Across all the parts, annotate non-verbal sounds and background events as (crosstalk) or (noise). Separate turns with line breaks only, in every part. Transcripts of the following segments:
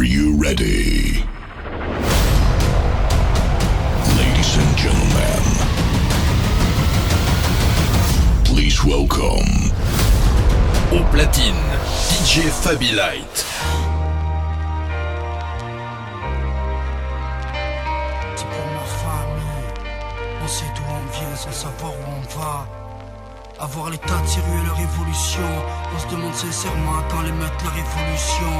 Are you ready? Ladies and gentlemen, please welcome.
Au platine, DJ Fabi Light.
C'est pour ma famille. On sait d'où on vient sans savoir où on va. Avoir l'état de rues et leur évolution. On se demande sincèrement quand les mettre leur révolution.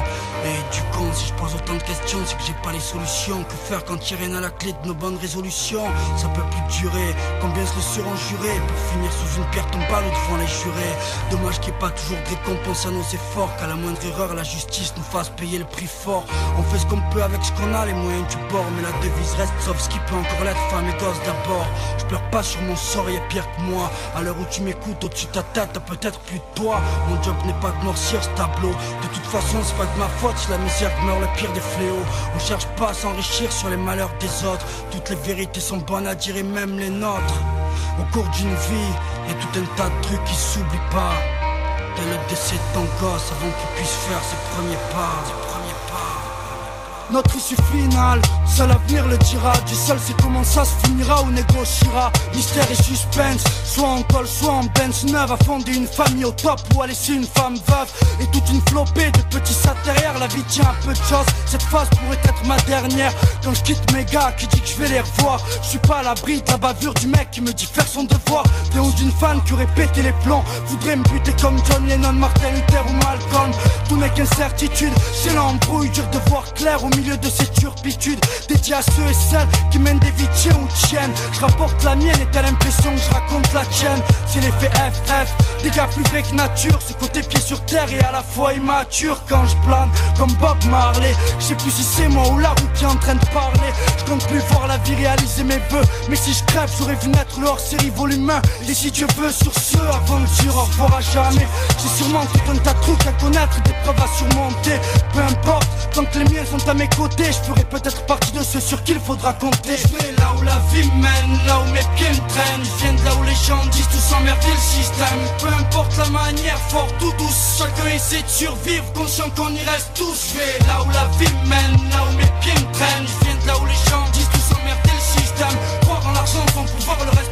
Et du con, si je pose autant de questions, c'est que j'ai pas les solutions. Que faire quand il rien à la clé de nos bonnes résolutions? Ça peut plus durer. Combien se le seront jurés pour finir sous une pierre tombale ou devant les jurés? Dommage qu'il n'y ait pas toujours de récompense à nos efforts. Qu'à la moindre erreur, la justice nous fasse payer le prix fort. On fait ce qu'on peut avec ce qu'on a, les moyens du bord. Mais la devise reste sauf ce qui peut encore l'être. Femme et d'abord. Je pleure pas sur mon sort, y a pire que moi. À l'heure où tu m'écoutes, au-dessus de ta tête, t'as peut-être plus de toi. Mon job n'est pas de noircir ce tableau. De toute façon, c'est pas de ma faute si la misère meurt le pire des fléaux. On cherche pas à s'enrichir sur les malheurs des autres. Toutes les vérités sont bonnes à dire et même les nôtres. Au cours d'une vie, y tout un tas de trucs qui s'oublient pas. Dès le décès de ton gosse, avant qu'il puisse faire. Ses premiers pas. Notre issue finale, seul l'avenir le dira. Du seul c'est comment ça se finira ou négociera. Mystère et suspense, soit en col, soit en bench neuve. À fonder une famille au top ou à laisser une femme veuve. Et toute une flopée de petits sats derrière. La vie tient un peu de choses. Cette phase pourrait être ma dernière. Quand je quitte mes gars qui dit que je vais les revoir? Je suis pas à l'abri de la bavure du mec qui me dit faire son devoir. Des ou d'une fan qui aurait pété les plombs. Voudrait me buter comme John Lennon, Martin Luther ou Malcolm. Tout n'est qu'incertitude. C'est l'embrouille, dur de voir clair au milieu de ces turpitudes. Dédié à ceux et celles qui mènent des vies tiens ou tiennes. Je rapporte la mienne et t'as l'impression que je raconte la tienne. C'est l'effet FF, des gars plus vrais que nature. Ce côté pied sur terre et à la fois immature quand je plane comme Bob Marley. Je sais plus si c'est moi ou la route qui est en train de parler. Je compte plus voir la vie réaliser mes vœux. Mais si je crève, j'aurais vu naître le hors-série volume 1. Et si Dieu veut, sur ce, avant de dire au revoir à jamais. J'ai sûrement tout un tas de trucs à connaître, des preuves à surmonter. Peu importe, tant que les miens sont à mes je ferai peut-être partie de ceux sur qui il faudra compter. Je vais là où la vie mène, là où mes pieds me traînent. Je viens de là où les gens disent tout s'emmerder le système. Peu importe la manière, fort ou douce, chacun essaie de survivre, conscient qu'on y reste tous. Je vais là où la vie mène, là où mes pieds me traînent. Je viens de là où les gens disent tout s'emmerder le système. Croire en l'argent, son pouvoir, le respect.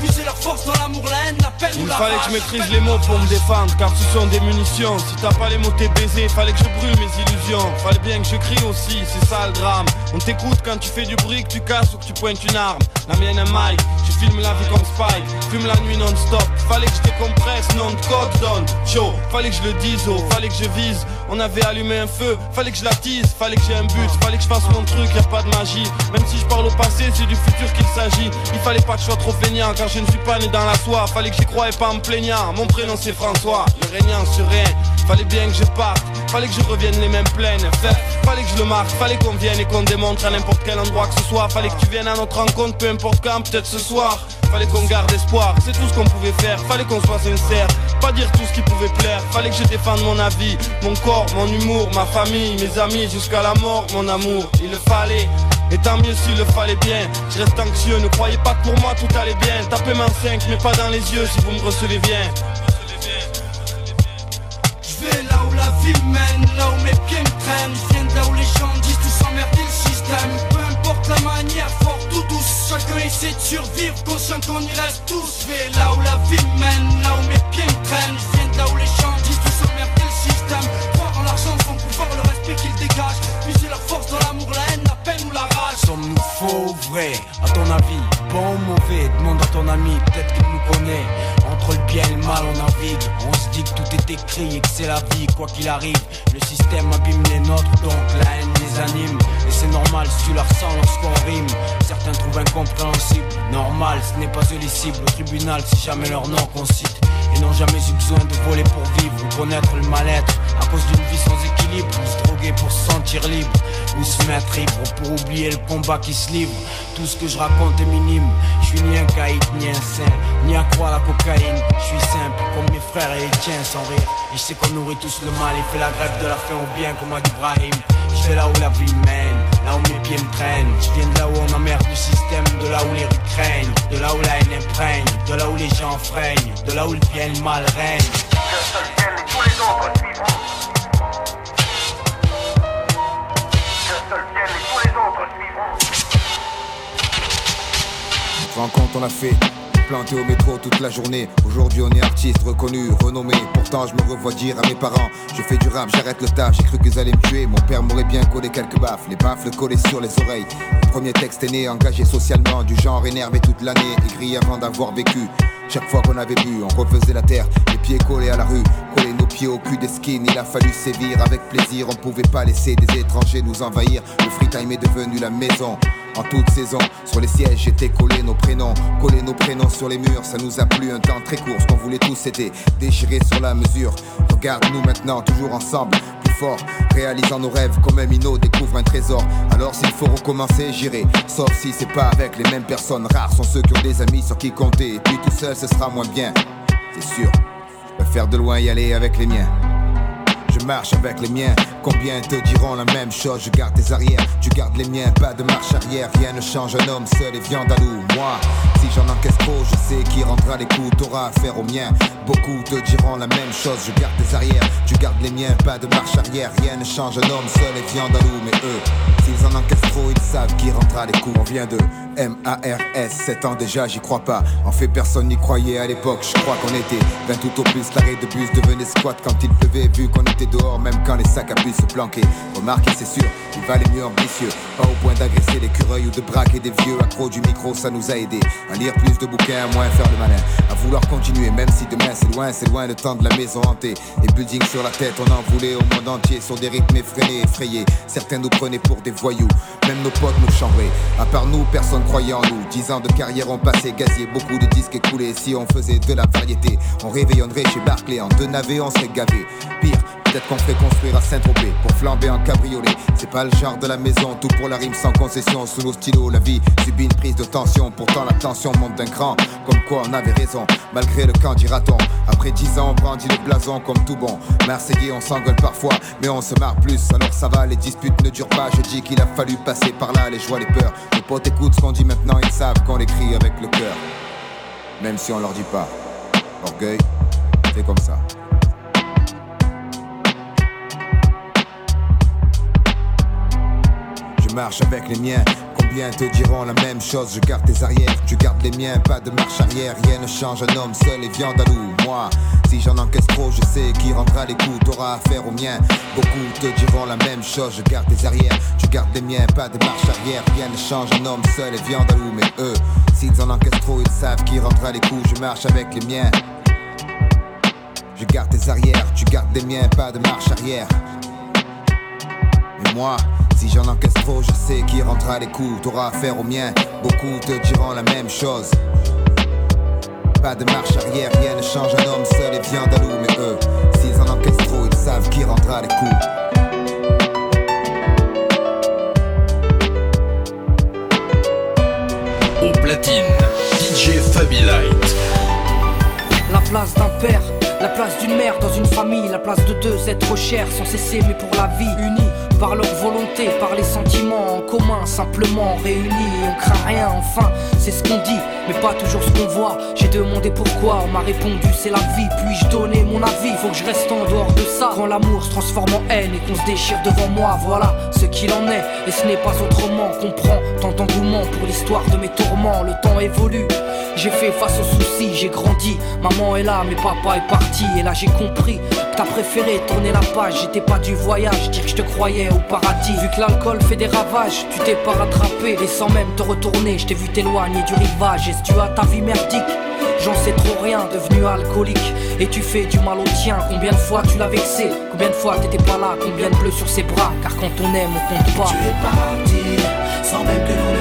Puiser leur force dans l'amour, la haine, la peine ou
Il
la
fallait que je maîtrise les mots pour me défendre car ce sont des munitions. Si t'as pas les mots t'es baisé, fallait que je brûle mes illusions. Fallait bien que je crie aussi, c'est ça le drame. On t'écoute quand tu fais du bruit, que tu casses ou que tu pointes une arme. La mienne est Mike, je filme la vie comme Spike. Fume la nuit non-stop, fallait que je décompresse, non de code donne. Chaud, fallait que je le dise, oh, fallait que je vise. On avait allumé un feu, fallait que je l'attise Fallait que j'ai un but, fallait que je fasse mon truc, y a pas de magie. Même si je parle au passé, c'est du futur qu'il s'agit. Il fallait pas que je sois trop feignant car je ne suis pas dans la soie. Fallait que j'y croie et pas en me plaignant. Mon prénom c'est François, le régnant sur rien Fallait bien que je parte, fallait que je revienne les mêmes pleines Fallait que je le marque, fallait qu'on vienne et qu'on démontre à n'importe quel endroit que ce soit. Fallait que tu viennes à notre rencontre, peu importe quand, peut-être ce soir. Fallait qu'on garde espoir, c'est tout ce qu'on pouvait faire. Fallait qu'on soit sincère, pas dire tout ce qui pouvait plaire. Fallait que je défende mon avis, mon corps, mon humour, ma famille, mes amis Jusqu'à la mort, mon amour, il le fallait et tant mieux s'il le fallait bien Je reste anxieux, ne croyez pas que pour moi tout allait bien Tapez main 5 mais pas dans les yeux si vous me recevez bien
Je vais là où la vie mène, là où mes pieds me traînent. Je viens de là où les gens disent tout s'emmerder le système. Peu importe la manière, fort ou douce, chacun essaie de survivre, conscient qu'on y reste tous. Je vais là où la vie mène, là où mes pieds me traînent. Je viens là où les gens disent tout s'emmerder le système. Croire en l'argent, son pouvoir, le respect qu'ils dégagent. Puiser leur force dans l'amour, la
Sommes-nous faux ou vrai À ton avis, bon ou mauvais? Demande à ton ami, peut-être qu'il nous connaît. Entre le bien et le mal on navigue. On se dit que tout est écrit et que c'est la vie Quoi qu'il arrive, le système abîme les nôtres Donc la haine les anime. Et c'est normal si tu la ressens lorsqu'on rime. Certains incompréhensible. Normal, ce n'est pas eux les Au tribunal, c'est jamais leur nom qu'on cite. Et n'ont jamais eu besoin de voler pour vivre Ou connaître le mal-être. À cause d'une vie sans équilibre Ou se droguer pour se sentir libre. Ou se mettre ivre pour oublier le combat qui se livre. Tout ce que je raconte est minime. Je suis ni un caïd, ni un saint. Ni à croire la cocaïne. Je suis simple comme mes frères et les tiens sans rire. Et je sais qu'on nourrit tous le mal Et fait la grève de la faim au bien comme a Je vais là où la vie mène là où mes pieds me traînent. Je viens de là où on emmerde le système, de là où les rues craignent, de là où la haine imprègne, de là où les gens fraignent, de là où le bien et le mal règne.
Le seul tous les autres suivront. Le seul bien tous les autres suivront. On l'a fait planté au métro toute la journée. Aujourd'hui, on est artiste, reconnu, renommé. Pourtant, je me revois dire à mes parents Je fais du rap, j'arrête le taf. J'ai cru qu'ils allaient me tuer. Mon père m'aurait bien collé quelques baffes. Les baffles collés sur les oreilles. Le premier texte est né, engagé socialement. Du genre énervé toute l'année. Écrit avant d'avoir vécu. Chaque fois qu'on avait bu, on refaisait la terre, les pieds collés à la rue, coller nos pieds au cul des skins. Il a fallu sévir avec plaisir, on pouvait pas laisser des étrangers nous envahir. Le free time est devenu la maison. En toute saison, sur les sièges étaient collés nos prénoms, coller nos prénoms sur les murs, ça nous a plu un temps très court. Ce qu'on voulait tous c'était déchirer sur la mesure. Regarde-nous maintenant, toujours ensemble, plus fort, réalisant nos rêves comme un minot découvre un trésor. Alors s'il faut recommencer, j'irai. Sauf si c'est pas avec les mêmes personnes. Rares sont ceux qui ont des amis sur qui compter. Et puis tout seul, ce sera moins bien. C'est sûr. Je préfère de loin y aller avec les miens je marche avec les miens. Combien te diront la même chose? Je garde tes arrières, tu gardes les miens, pas de marche arrière. Rien ne change, un homme seul et viande à loup. Moi, si j'en encaisse trop, je sais qui rendra les coups. T'auras affaire aux miens. Beaucoup te diront la même chose. Je garde tes arrières, tu gardes les miens, pas de marche arrière. Rien ne change, un homme seul et viande à loup. Mais eux, s'ils en encaissent trop, ils savent qui rendra les coups. On vient de M-A-R-S, 7 ans déjà, j'y crois pas. En fait, personne n'y croyait à l'époque. Je crois qu'on était 20 tout au plus. L'arrêt de bus devenait squat quand il pleuvait, vu qu'on était dehors, même quand les sacs à pu se planquer. Remarquez, c'est sûr, il valait mieux ambitieux. Pas au point d'agresser l'écureuil ou de braquer des vieux accros du micro, ça nous a aidé. À lire plus de bouquins, à moins faire le malin. À vouloir continuer, même si demain c'est loin, c'est loin le temps de la maison hantée. Les buildings sur la tête, on en voulait au monde entier, sur des rythmes effrénés, effrayés. Certains nous prenaient pour des voyous, même nos potes nous chambraient. À part nous, personne croyait en nous. Dix ans de carrière ont passé, gazier, beaucoup de disques écoulés. Si on faisait de la variété, on réveillonnerait chez Barclay. En deux navets, on serait gavé. Pire, Peut-être qu'on ferait construire à Saint-Tropez pour flamber en cabriolet. C'est pas le genre de la maison, tout pour la rime sans concession. Sous nos stylos, la vie subit une prise de tension. Pourtant, la tension monte d'un cran. Comme quoi, on avait raison, malgré le camp dira-t-on. Après dix ans, on brandit le blason comme tout bon. Marseillais, on s'engueule parfois, mais on se marre plus. Alors ça va, les disputes ne durent pas. Je dis qu'il a fallu passer par là, les joies, les peurs. Les potes écoutent ce qu'on dit maintenant, ils savent qu'on l'écrit avec le cœur. Même si on leur dit pas. Orgueil, c'est comme ça. Marche avec les miens. Combien te diront la même chose? Je garde tes arrières, tu gardes les miens, pas de marche arrière. Rien ne change, un homme seul et viande à loup. Moi, si j'en encaisse trop, je sais qui rendra les coups. T'auras affaire aux miens. Beaucoup te diront la même chose. Je garde tes arrières, tu gardes les miens, pas de marche arrière. Rien ne change, un homme seul et viande à loup. Mais eux, s'ils en encaissent trop, ils savent qui rendra les coups. Je marche avec les miens. Je garde tes arrières, tu gardes les miens, pas de marche arrière. Mais moi, si j'en encaisse trop, je sais qui rentrera les coups. T'auras affaire aux miens, beaucoup te diront la même chose. Pas de marche arrière, rien ne change, un homme seul et viande à loup. Mais eux, s'ils en encaissent trop, ils savent qui rentrera les coups.
Au platine, DJ Fabi Light.
La place d'un père la place d'une mère dans une famille, la place de deux êtres chers sans cesser mais pour la vie unis par leur volonté, par les sentiments en commun, simplement réunis on craint rien enfin, c'est ce qu'on dit, mais pas toujours ce qu'on voit. J'ai demandé pourquoi, on m'a répondu c'est la vie, puis-je donner mon avis, faut que je reste en dehors de ça. Quand l'amour se transforme en haine et qu'on se déchire devant moi, voilà ce qu'il en est, et ce n'est pas autrement qu'on prend tant d'engouement pour l'histoire de mes tourments, le temps évolue. J'ai fait face aux soucis, j'ai grandi. Maman est là, mais papa est parti. Et là j'ai compris t'as préféré tourner la page. J'étais pas du voyage, dire que je te croyais au paradis. Vu que l'alcool fait des ravages, tu t'es pas rattrapé. Et sans même te retourner, je t'ai vu t'éloigner du rivage. Est-ce tu as ta vie merdique? J'en sais trop rien, devenu alcoolique. Et tu fais du mal au tien. Combien de fois tu l'as vexé? Combien de fois t'étais pas là Combien de bleus sur ses bras? Car quand on aime, on compte pas.
Tu es sans même que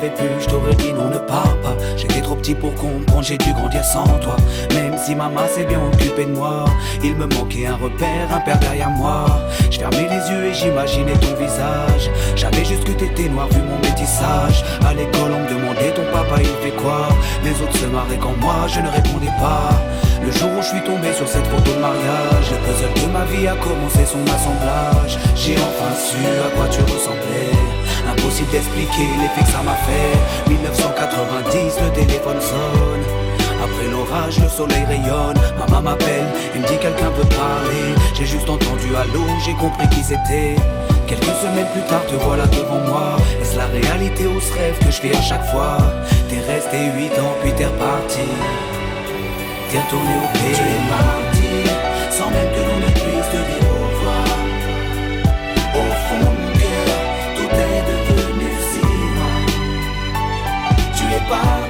si j'avais pu, je t'aurais dit non, ne pars pas. J'étais trop petit pour comprendre, j'ai dû grandir sans toi. Même si maman s'est bien occupée de moi, il me manquait un repère, un père derrière moi. Je fermais les yeux et j'imaginais ton visage. J'avais juste que t'étais noir vu mon métissage. À l'école, on me demandait ton papa papa il fait quoi? Les autres se marraient quand moi je ne répondais pas Le jour où je suis tombé sur cette photo de mariage Le puzzle de ma vie a commencé son assemblage J'ai enfin su à quoi tu ressemblais Impossible d'expliquer l'effet que ça m'a fait 1990 le téléphone sonne après l'orage, le soleil rayonne. Maman m'appelle, il me dit quelqu'un peut parler. J'ai juste entendu allô, j'ai compris qui c'était. Quelques semaines plus tard, te voilà devant moi. Est-ce la réalité ou ce rêve que je fais à chaque fois? T'es resté 8 ans, puis t'es reparti. T'es retourné au pays. Tu es parti, sans même que l'on ne puisse te dire Tu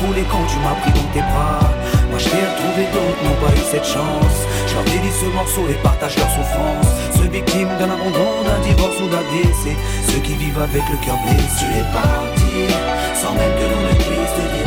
coulé quand tu m'as pris dans tes bras. Moi je t'ai retrouvé, d'autres n'ont pas eu cette chance. Je leur dédie ce morceau et partage leur souffrance. Ceux victimes d'un abandon, d'un divorce ou d'un décès. Ceux qui vivent avec le cœur blessé. Tu es parti, sans même que l'on ne puisse te dire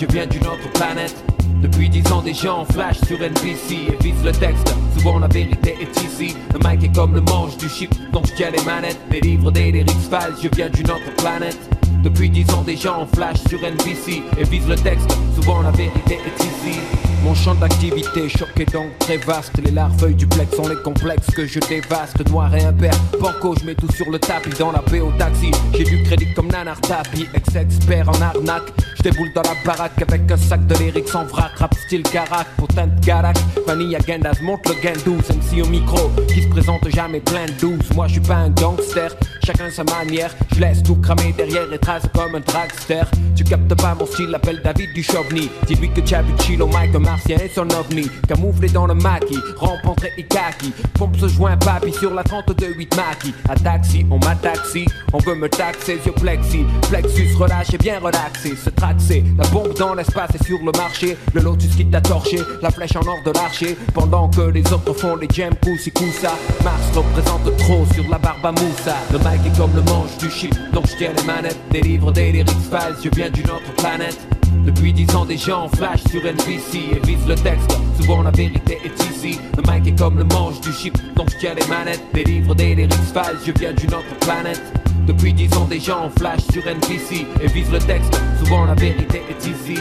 je viens d'une autre planète. Depuis dix ans des gens flash sur NBC et visent le texte. Souvent la vérité est ici. Le mic est comme le manche du chip dont je tiens les manettes. Délivre des lyrics files, je viens d'une autre planète. Depuis dix ans des gens flash sur NBC et visent le texte, souvent la vérité est ici mon champ d'activité choqué donc très vaste. Les larves duplex sont les complexes que je dévaste. Noir et impair, banco je mets tout sur le tapis. Dans la paix au taxi, j'ai du crédit comme Nanar Tapi. Ex-expert en arnaque, je déboule dans la baraque Avec un sac de lyrics en vrac, rap style carac Potin de garac, Vanilla Gendas monte le gain 12 MC au micro, qui se présente jamais plein de douze. Moi je suis pas un gangster, chacun sa manière. Je laisse tout cramer derrière et trace comme un dragster. Tu captes pas mon style, appelle David du Chauvigny Dis-lui que Chabuchil au mic, martien et son ovni Camouflé dans le maquis, rampentré et kaki Pompe ce joint papi sur la 32-8 maquis À taxi, on m'a taxi, on veut me taxer sur plexi. Plexus relâché, bien relaxé, se traxer La bombe dans l'espace et sur le marché. Le lotus qui t'a torché, la flèche en or de l'archer. Pendant que les autres font les jams poussi coussa. Mars représente trop sur la barbe à moussa. Le mic est comme le manche du chip, donc je tiens les manettes Délivre des lyrics files, je viens d'une autre planète depuis dix ans des gens flash sur NBC et visent le texte, souvent la vérité est ici. Le mic est comme le manche du chip, donc je tiens les manettes. Délivre des lyrics files, je viens d'une autre planète. Depuis dix ans des gens flash sur NBC et visent le texte, souvent la vérité est ici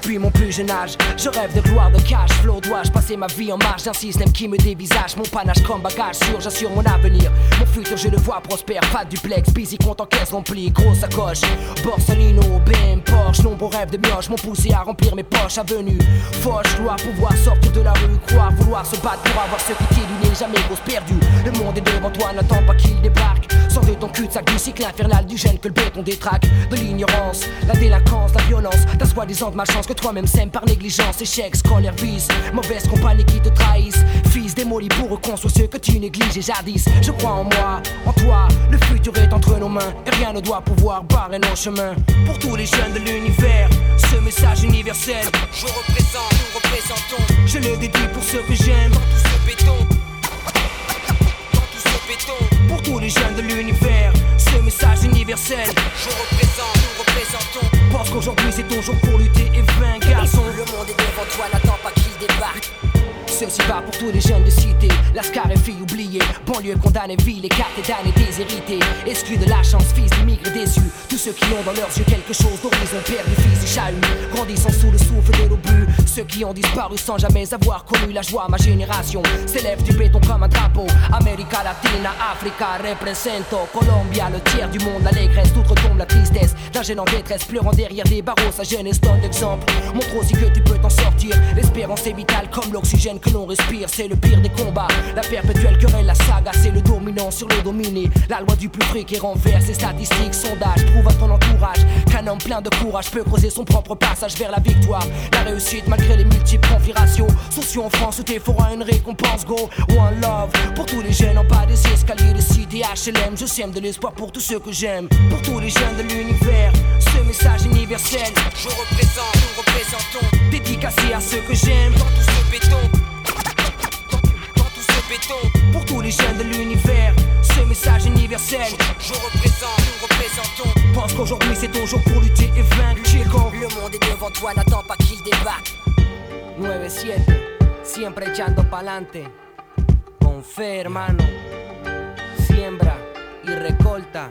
Depuis mon plus jeune âge, je rêve de gloire, de cash flow. Dois-je passer ma vie en marge d'un système qui me dévisage Mon panache comme bagage sûr, j'assure mon avenir. Mon futur, je le vois prospère. Pas de duplex, busy, compte en caisse remplie, grosse sacoche. Borsalino, BM, Porsche, nombreux rêves de mioche m'ont poussé à remplir mes poches. Avenue, Foch, dois pouvoir sortir de la rue, croire, vouloir se battre pour avoir ce qui est du nez, jamais grosse perdue. Le monde est devant toi, n'attends pas qu'il débarque. De ton cul-de-sac du cycle infernal du gène que le béton détraque. De l'ignorance, la délinquance, la violence. Ta soi-disant de malchance que toi-même sèmes par négligence. Échec, scolaire, vice. Mauvaise compagnie qui te trahissent. Fils démoli pour reconstruire ceux que tu négliges et jadis. Je crois en moi, en toi. Le futur est entre nos mains. Et rien ne doit pouvoir barrer nos chemins. Pour tous les jeunes de l'univers, ce message universel. Je représente, nous représentons. Je le dédie pour ceux que j'aime. Dans tout ce béton. Dans tout ce béton. Les jeunes de l'univers, ce message universel. Je représente, nous représentons. Pense qu'aujourd'hui c'est ton jour pour lutter et vaincre, garçon.
Le monde est devant toi, n'attends pas qu'il débarque.
Ceci va pour tous les jeunes de cité, Lascar et filles oubliées, banlieue condamnée, ville, écartée, damnée, déshérités, exclus de la chance, fils d'immigrés déçus, tous ceux qui ont dans leurs yeux quelque chose d'horizon, perdu, fils et chahut, grandissant sous le souffle de l'obus, ceux qui ont disparu sans jamais avoir connu la joie, ma génération s'élève du béton comme un drapeau, América Latina, Africa, represento, Colombia, le tiers du monde, l'allégresse, toute retombe la tristesse, d'un jeune en détresse, pleurant derrière des barreaux, sa jeunesse donne d'exemple, montre aussi que tu peux t'en sortir, l'espérance est vitale comme l'oxygène que l'on respire, c'est le pire des combats. La perpétuelle querelle, la saga, c'est le dominant sur le dominé. La loi du plus près qui renverse les statistiques, sondages. Prouve à ton entourage qu'un homme plein de courage peut creuser son propre passage vers la victoire. La réussite malgré les multiples configurations. Sociaux en France fera une récompense, go. One love pour tous les jeunes en bas des escaliers de cité HLM. Je sème de l'espoir pour tous ceux que j'aime. Pour tous les jeunes de l'univers, ce message universel. Je représente, nous représentons. Dédicacé à ceux que j'aime. Dans tout ce béton. Pour tous les jeunes de l'univers, ce message universel. Je représente, nous représentons. Pense qu'aujourd'hui c'est ton jour pour lutter et vaincre.
Le monde est devant toi, n'attends pas qu'il débarque.
9-7, siempre echando pa'lante. Con fe, hermano. Siembra y recolta.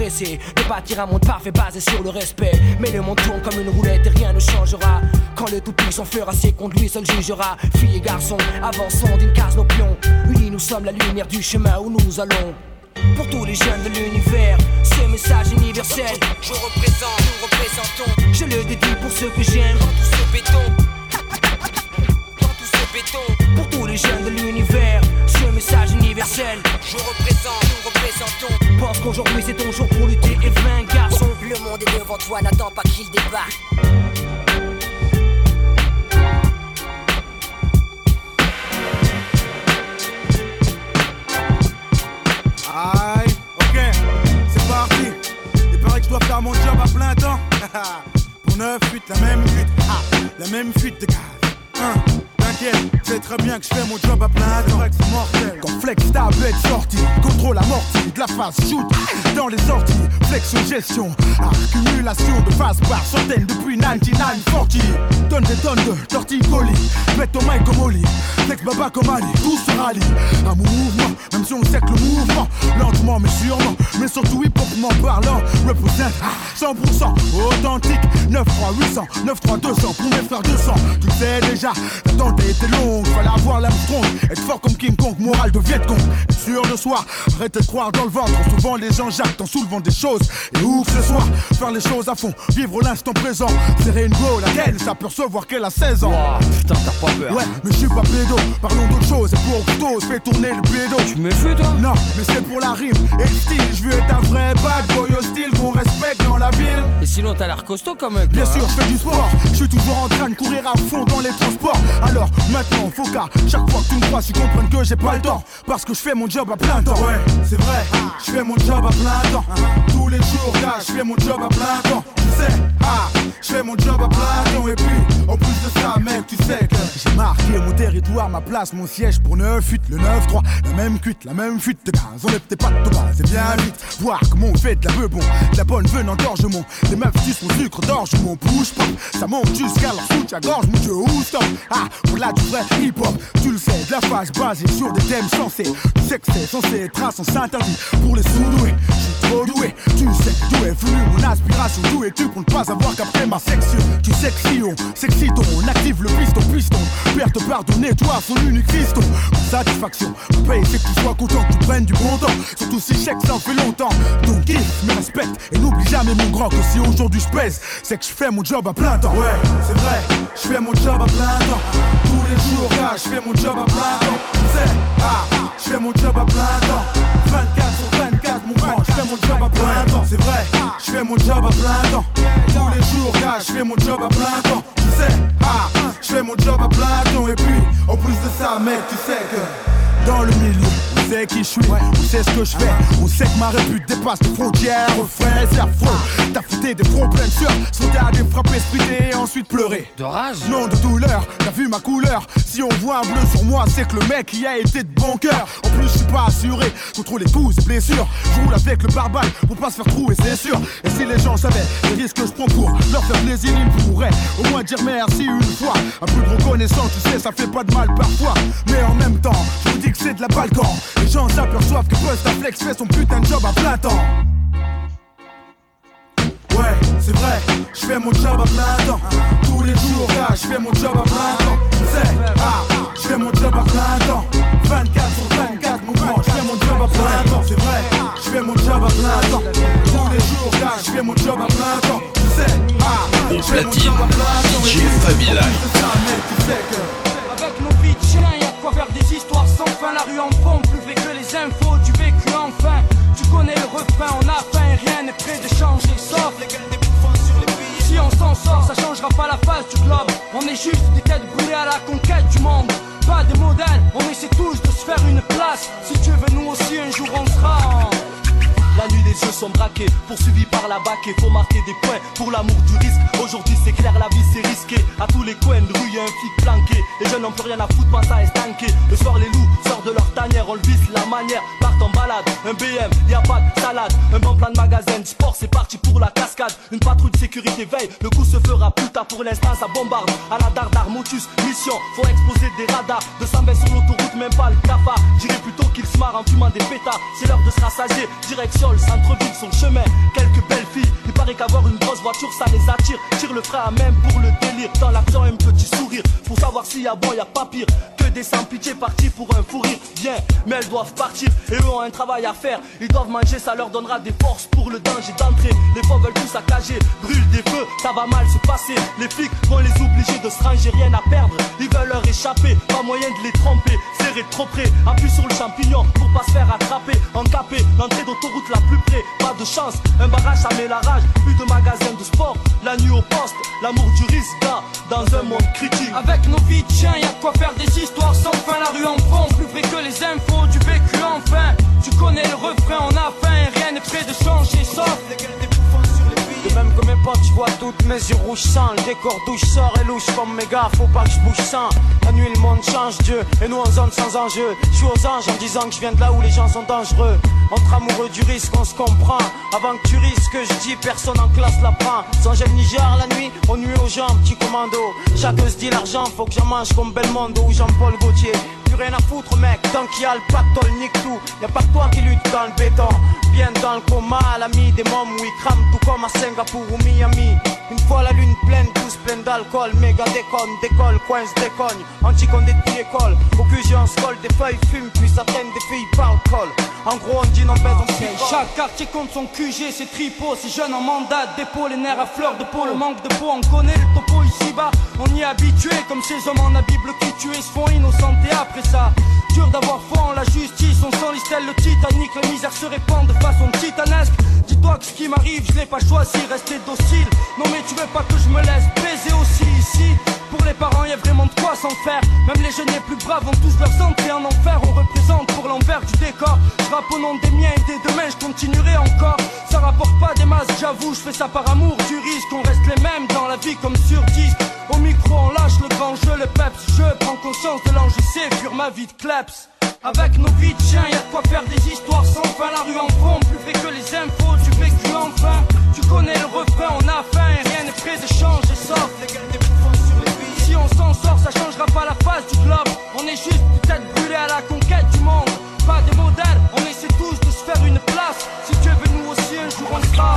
pressé de bâtir un monde parfait basé sur le respect. Mais le monde tourne comme une roulette et rien ne changera. Quand le tout-puissant fera ses comptes, lui seul jugera. Filles et garçons, avançons d'une case nos pions. Unis, nous sommes la lumière du chemin où nous allons. Pour tous les jeunes de l'univers, ce message universel. Je représente, nous représentons. Je le dédie pour ceux que j'aime. Dans tout ce béton. Dans tout ce béton. Pour tous les jeunes de l'univers, ce message universel. Je représente, nous représentons. Pense qu'aujourd'hui c'est ton jour pour lutter et vaincre, garçon.
Le monde est devant toi, n'attends pas qu'il débarque.
Aïe, ok, c'est parti. Il paraît que je dois faire mon job à plein temps. (laughs) Pour 9 fuites, la même fuite, ah, la même fuite de gaz. Hein, C'est très bien que je fais mon job à plein temps. Mortel. Quand flex tablette sortie, contrôle amorti, de la phase shoot dans les sorties, flexion gestion, accumulation de phase par centaines depuis 1940. Donne des tonnes de torticolis, mets ton mic comme Oli, flex baba comme Ali, tout se rallie. Un mouvement, même si on sait que le mouvement, lentement mais sûrement, mais surtout hopement parlant, représente 100% authentique. 9 3 800, 9 3 200 pour mes frères 200. Tu sais déjà, l'attente été longue, fallait avoir l'Armstrong, être fort comme King Kong, morale de Vietcong, être sûr de soi, arrête de croire dans le ventre, souvent les gens jactent en soulevant des choses. Et ouf ce soir, faire les choses à fond, vivre l'instant présent, serrer une go, laquelle s'apercevoir qu'elle a 16 ans.
putain, t'as pas peur.
Ouais, mais je suis pas pédo, parlons d'autre chose, et pour je fais tourner le pédo.
Tu me fais toi?
Non, mais c'est pour la rime et le style, je veux être un vrai bad boy hostile qu'on respecte dans la ville.
Et sinon, t'as l'air costaud quand même.
Bien
toi,
sûr,
hein.
je fais du sport, je suis toujours en train de courir à fond dans les transports. Alors maintenant, faut qu'à chaque fois que tu me crois, tu comprennes que j'ai pas le temps. Parce que je fais mon job à plein temps. Ouais, c'est vrai, je fais mon job à plein temps. Tous les jours, gars, je fais mon job à plein temps. Ah, je mon job à temps et puis, en plus de ça, mec, tu sais que j'ai marqué mon territoire, ma place, mon siège pour 9-8, le 9-3, la même cuite, la même fuite gaz, on peut-être pas de base, c'est bien vite, voir comment on fait de la bon, de la bonne veine en gorgement, les meufs sucent mon sucre d'orge, mon bouge pas, ça monte jusqu'à leur soutien gorge, mon dieu, où stop, ah, pour là du vrai hip-hop, tu le sais, de la phase basée sur des thèmes sensés, tu sais que c'est censé être un sens interdit pour les sous-doués, je suis trop doué, tu sais d'où est venu mon aspiration, d'où es-tu pour ne pas avoir capté ma section, tu sais que si on active le piston, piston, perte pardonner, toi son unique fiston, satisfaction, mon paye c'est que tu sois content, tu prennes du bon temps, surtout si chèque ça fait longtemps, donc kiffe, me respecte, et n'oublie jamais mon grand que si aujourd'hui je pèse, c'est que je fais mon job à plein temps, ouais, c'est vrai, je fais mon job à plein temps, tous les jours, je fais mon job à plein temps, c'est, ah, je fais mon job à plein temps, 24 sur 24, je fais mon job à plein temps, c'est vrai, je fais mon job à plein temps, tous les jours, là, je fais mon job à plein temps, tu sais, ah, je fais mon job à plein temps, et puis, en plus de ça, mec, tu sais que, dans le milieu, sait qui je suis, on sait ce que je fais, on sait que ma répute dépasse les frontières, frère, c'est affreux, t'as fouté des fronts pleins de sueur, à des frappes splitter et ensuite pleurer.
De rage
Non de douleur, t'as vu ma couleur Si on voit un bleu sur moi, c'est que le mec y a été de bon cœur. En plus, je suis pas assuré contre les coups et blessures. Je roule avec le barbare pour pas se faire trouer, c'est sûr. Et si les gens savaient les risques que je prends pour leur faire plaisir, ils pourraient au moins dire merci une fois. Un peu de reconnaissance, tu sais, ça fait pas de mal parfois. Mais en même temps, je vous dis que c'est de la balkan. Les gens s'aperçoivent que Flex fait son putain de job à plein temps. Ouais, c'est vrai, je fais mon job à plein temps. Tous les jours, là, je fais mon job à plein temps. C'est, ah, je fais mon job à plein temps. 24 sur 24, mon grand, je fais mon job à plein temps. C'est vrai, je fais mon job à plein temps. Tous les jours, là, je fais mon job à plein temps. C'est, ah,
Au platine, DJ Fabi Light.
Avec nos vies de chien, y'a de quoi faire des histoires sans fin. La rue en fond, plus vrai que les infos du vécu enfin. Tu connais le refrain, on a faim rien n'est prêt de changer. Sauf les gueules des sur les pays. Si on s'en sort, ça changera pas la face du globe. On est juste des têtes brûlées à la conquête du monde. Pas de modèle, on essaie tous de se faire une place. Si tu veux, nous aussi un jour on sera en.
La nuit les yeux sont braqués, poursuivis par la bac et faut marquer des points pour l'amour du risque. Aujourd'hui c'est clair, la vie c'est risqué. À tous les coins de rue y'a un flic planqué. Les jeunes n'ont plus rien à foutre, pas ça est stanké. Le soir les loups sortent de leur tanière, on le visse la manière, partent en balade. Un BM, y a pas de salade, un bon plan de magasin, sport c'est parti pour la cascade. Une patrouille de sécurité veille, le coup se fera plus tard pour l'instant ça bombarde. À la dardar motus, mission, faut exploser des radars. 220 sur l'autoroute, même pas le cafard. Dirais plutôt qu'il se marre en fumant des pétards. C'est l'heure de se rassasier, direction le centre-ville, son chemin. Quelques belles filles, il paraît qu'avoir une grosse voiture ça les attire. Tire le frein à même pour le délire. Dans l'action, un petit sourire. Pour savoir s'il y a bon, y a pas pire. Que des sans pitié partis pour un fou rire. Bien, mais elles doivent partir et eux ont un travail à faire. Ils doivent manger, ça leur donnera des forces pour le danger d'entrer. Les fois veulent tout saccager, brûlent des feux, ça va mal se passer. Les flics vont les obliger de se ranger, rien à perdre. Ils veulent leur échapper, pas moyen de les tromper. Serrer trop près, appuie sur le champignon pour pas se faire attraper. Encapé, l'entrée d'autoroute la plus près, pas de chance. Un barrage, ça met la rage. Plus de magasins de sport, la nuit au poste, l'amour du risque, gars, dans un monde critique.
Avec nos vies de chiens, y'a de quoi faire des histoires sans fin. La rue en fond, plus vrai que les infos du vécu enfin. Tu connais le refrain, on a faim rien n'est prêt de changer, sauf
De même que mes potes, je vois toutes mes yeux rouges sang. Le décor douche sort et louche comme mes gars, faut pas que je bouge sans. La nuit, le monde change, Dieu, et nous en zone sans enjeu. Je suis aux anges en disant que je viens de là où les gens sont dangereux. Entre amoureux du risque, on se comprend. Avant que tu risques, je dis, personne en classe la prend. Sans gel Niger, la nuit, on nuit aux gens, petit commando. Chacun se dit l'argent, faut que j'en mange comme Belmondo ou Jean-Paul Gaultier. Plus rien à foutre, mec, tant qu'il y a le pactole, nique tout. Y a pas toi qui lutte dans le béton. Bien dans le coma, l'ami des mômes, oui, crame tout comme à Singapour ou Miami. Une fois la lune pleine, tous pleins d'alcool, méga déconne, décolle, coince, décogne. Anti-condé depuis école, au on se colle, des feuilles fument, puis ça traîne des filles par le col. En gros, on dit non, bête, on picole.
Chaque quartier compte son QG, c'est tripot, c'est jeune en mandat, dépôt, les nerfs à fleur de peau, le manque de peau, on connaît le topo ici-bas, on y est habitué, comme ces hommes en la Bible qui tués se font innocentés après ça. Dur d'avoir foi en la justice, on sent stèles, le Titanic, la misère se répand de façon titanesque. Dis-toi que ce qui m'arrive, je l'ai pas choisi, rester docile. Non mais tu veux pas que je me laisse baiser aussi ici Pour les parents, y a vraiment de quoi s'en faire. Même les jeunes les plus braves ont tous leurs entrées en enfer. On représente pour l'envers du décor. Je au nom des miens et des demain, je continuerai encore. Ça rapporte pas des masques, j'avoue, je fais ça par amour du risque. qu'on reste les mêmes dans la vie comme sur disque. Au micro, on lâche le grand jeu, le peps. Je prends conscience de l'enjeu, c'est fuir ma vie de kleps. Avec nos vies de chiens, y'a de quoi faire des histoires sans fin. La rue en fond, plus fait que les infos du vécu enfin. Tu connais le refrain, on a faim et rien n'est prêt de changer, sauf Si on s'en sort, ça changera pas la face du globe. On est juste peut-être brûlé à la conquête du monde. Pas des modèles, on essaie tous de se faire une place. Si Dieu veut nous aussi, un jour on sera.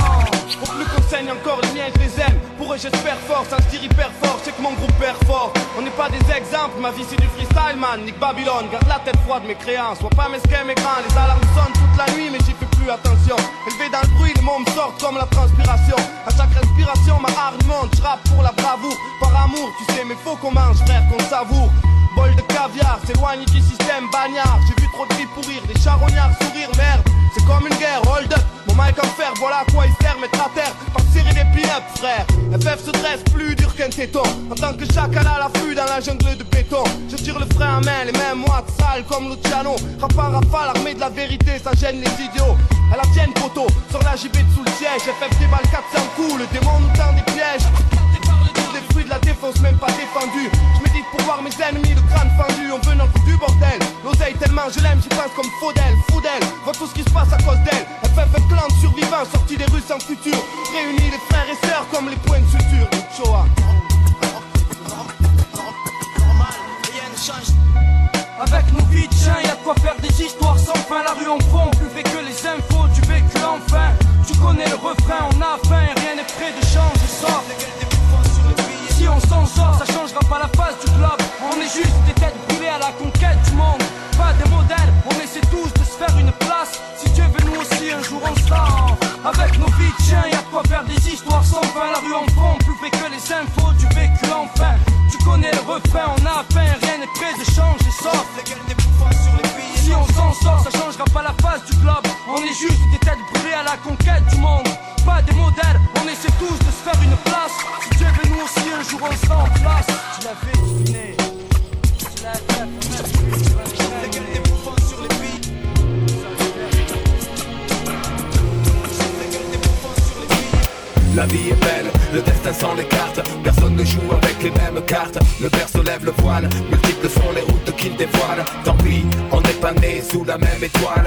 Au plus qu'on saigne encore, les miens je les aime. Pour eux j'espère fort, ça se tire hyper fort, c'est que mon groupe perd fort. On n'est pas des exemples, ma vie c'est du freestyle man. Nick Babylone, garde la tête froide mes créances. Sois pas mesquin mes grands, les alarmes sonnent toute la nuit, mais j'y fais plus attention. Élevé dans le bruit, les mots me comme la transpiration. À chaque respiration, ma hargne monte, je pour la bravoure. Par amour, tu sais, mais faut qu'on mange, frère, qu'on savoure. Bol de caviar, s'éloigne du système bagnard. J'ai vu trop de filles pourrir, des charognards sourire, merde. C'est comme une guerre, hold up. Mon mic en fer, voilà à quoi il sert, mettre à terre. Pas serrer les pin-up, frère. FF se dresse plus dur qu'un téton. En tant que chacal à l'affût dans la jungle de béton. Je tire le frein à main, les mêmes moites sales comme Luciano. Rap en rafale, armé de la vérité, ça gêne les idiots. À la tienne, poteau, sur la JB sous le siège. FF déballe 400 coups, le démon nous tend des pièges des fruits de la défense même pas défendu. Je médite pour voir mes ennemis le crâne fendu On veut notre du bordel. L'oseille tellement je l'aime j'y pense comme Faudel Faudel. Vois tout ce qui se passe à cause d'elle. FF un clan de survivants sortis des rues sans futur. Réunis les frères et sœurs comme les points de suture. Shoah.
Avec nos vies de y'a de quoi faire des histoires sans fin. La rue en fond, plus fait que les infos du vécu enfin. Tu connais le refrain, on a faim, rien n'est prêt de changer, sort. La conquête du monde. Pas des modèles, on essaie tous de se faire une place. Si Dieu veut nous aussi, un jour on. Avec nos vies de chiens, y'a quoi faire des histoires sans fin. La rue en fond, plus fait que les infos du vécu enfin. Tu connais le refrain, on a faim, rien n'est prêt de changer, sauf. Si on s'en sort, ça changera pas la face du globe. On est juste des têtes brûlées à la conquête du monde. Pas des modèles, on essaie tous de se faire une place. Si Dieu veut nous aussi, un jour on en place.
La vie est belle, le destin sans les cartes. Personne ne joue avec les mêmes cartes. Le berceau lève le voile, multiples sont les routes qu'il dévoile. Tant pis, on n'est pas né sous la même étoile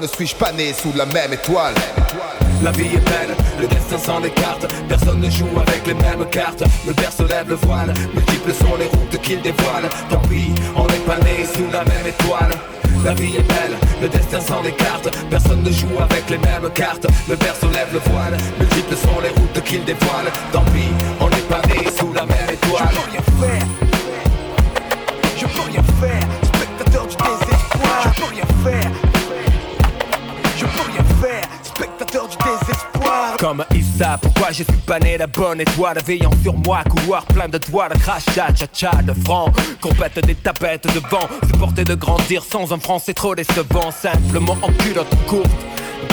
ne suis-je pas né sous la même étoile?
La vie est belle, le destin sans les cartes. Personne ne joue avec les mêmes cartes. Le berceau lève le voile, multiples sont les routes qu'il dévoile. Tant pis, on n'est pas né sous la même étoile. La vie est belle, le destin sans les cartes. Personne ne joue avec les mêmes cartes. Le berceau lève le voile, multiples sont les routes qu'il dévoile. Tant pis, on n'est pas né sous la même étoile Pourquoi je suis pas né la bonne étoile Veillant sur moi, couloir plein de toiles Crachat, cha-cha, de francs Compète des tapettes de vent Supporter de grandir sans un franc c'est trop décevant Simplement en culotte courte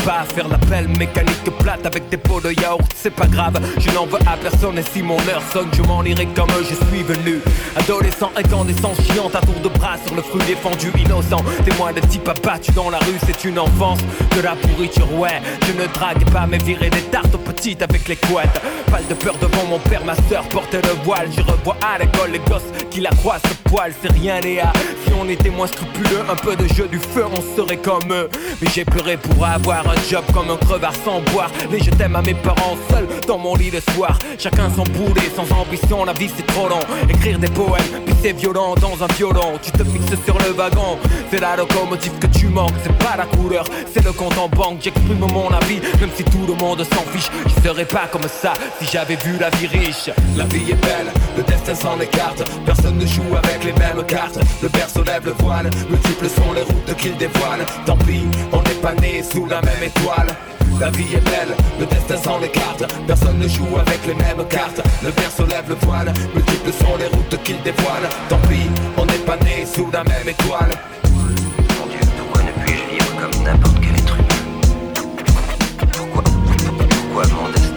pas faire l'appel mécanique plate avec des pots de yaourt, c'est pas grave, je n'en veux à personne et si mon heure sonne, je m'en irai comme je suis venu. Adolescent, incandescent, chiante à tour de bras sur le fruit défendu, innocent. Témoin de type abattu dans la rue, c'est une enfance de la pourriture, ouais. Je ne drague pas, mais virer des tartes aux petites avec les couettes. Pas de peur devant mon père, ma soeur porte le voile. Je revois à l'école les gosses qui la croient ce poil, c'est rien, Léa. Si on était moins scrupuleux, un peu de jeu du feu, on serait comme eux. Mais j'ai pleuré pour avoir un job comme un crevard sans boire. Les je t'aime à mes parents seuls dans mon lit le soir. Chacun sans boulet, sans ambition, la vie c'est trop long. Écrire des poèmes, puis c'est violent dans un violon. Tu te fixes sur le wagon, c'est la locomotive que tu manques. C'est pas la couleur, c'est le compte en banque. J'exprime mon avis, même si tout le monde s'en fiche. Je serais pas comme ça si j'avais vu la vie riche.
La vie est belle, le destin s'en écarte. Ne joue avec les mêmes cartes. Le berceau lève le voile, multiples sont les routes qu'il dévoile. Tant pis, on n'est pas né sous la même étoile. La vie est belle, le destin s'en écarte Personne ne joue avec les mêmes cartes Le berceau lève le voile, multiples sont les routes qu'il dévoile Tant pis, on n'est pas né sous la même étoile
Mon Dieu, pourquoi ne puis-je vivre comme n'importe quel être humain Pourquoi, pourquoi mon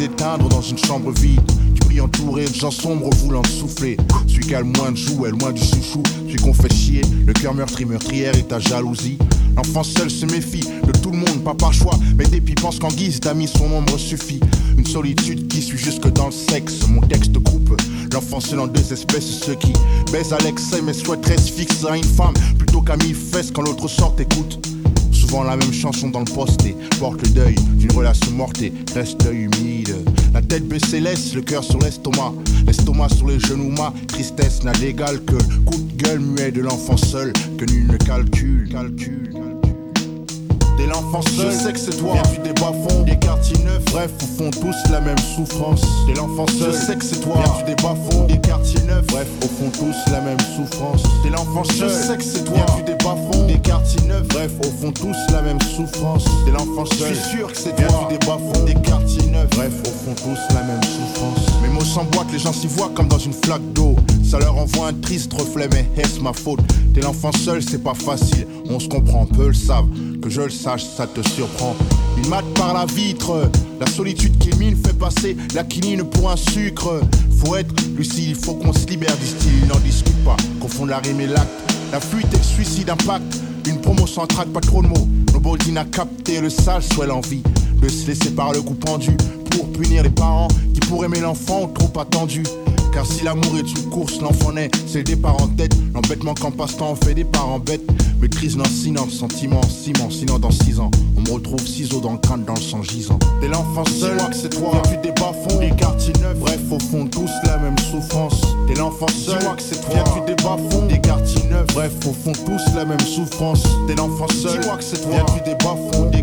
d'éteindre dans une chambre vide. Entouré de gens sombres voulant souffler. Celui qui a le moins de joues est loin du chouchou. Celui qu'on fait chier, le cœur meurtri, meurtrière et ta jalousie. L'enfant seul se méfie de tout le monde, pas par choix, mais depuis pense qu'en guise d'amis son ombre suffit. Une solitude qui suit jusque dans le sexe. Mon texte coupe l'enfant seul en deux espèces, ceux qui baisent à l'excès mais souhaiteraient se fixer à une femme plutôt qu'à mille fesses quand l'autre sort écoute. La même chanson dans le poste et porte le deuil d'une relation morte et reste l'œil humide. La tête baissée laisse le cœur sur l'estomac, l'estomac sur les genoux, ma tristesse n'a d'égal que le coup de gueule muet de l'enfant seul que nul ne calcule. calcule. T'es l'enfant seul, je sais que c'est toi. Viens du bas fond, des quartiers neufs. Bref, au fond tous la même souffrance. T'es l'enfant seul, je sais que c'est toi. Viens du bas fond, des quartiers neufs. Bref, au fond tous la même souffrance. T'es l'enfant seul, je sais que c'est toi. Viens du bas fond, des quartiers neufs. Bref, au fond tous la même souffrance. T'es l'enfant seul, je suis sûr que c'est toi. Du bas fond, des quartiers neufs. Bref, au fond tous la même souffrance. Mes mots s'emboîtent, les gens s'y voient comme dans une flaque d'eau. Ça leur envoie un triste reflet, mais est-ce ma faute? T'es l'enfant seul, c'est pas facile. On se comprend, peu le savent. Que je le sache, ça te surprend. Il mate par la vitre, la solitude qu'il mine fait passer la quinine pour un sucre. Faut être lucide, il faut qu'on se libère, disent-ils. Ils n'en discutent pas, confondent la rime et l'acte. La fuite et le suicide impact. Une promo sans trac, pas trop de mots. Nobody n'a capté le sale, soit l'envie de se laisser par le coup pendu pour punir les parents qui pour aimer l'enfant trop attendu. Car si l'amour est une course, l'enfant naît, c'est le départ en tête. L'embêtement qu'en passe-temps on fait des parents bêtes. Maîtrise lancinante, sentiment, ciment, sinon dans six ans, on me retrouve ciseaux dans le crâne, dans le sang gisant. T'es l'enfant seul, que c'est toi, viens du bas fonds, des quartiers neufs, bref, au fond, tous la même souffrance. T'es l'enfant seul, que c'est toi, viens du bas fonds, des quartiers neufs, bref, au fond, tous la même souffrance. T'es l'enfant seul, que c'est toi, viens du bas fonds, des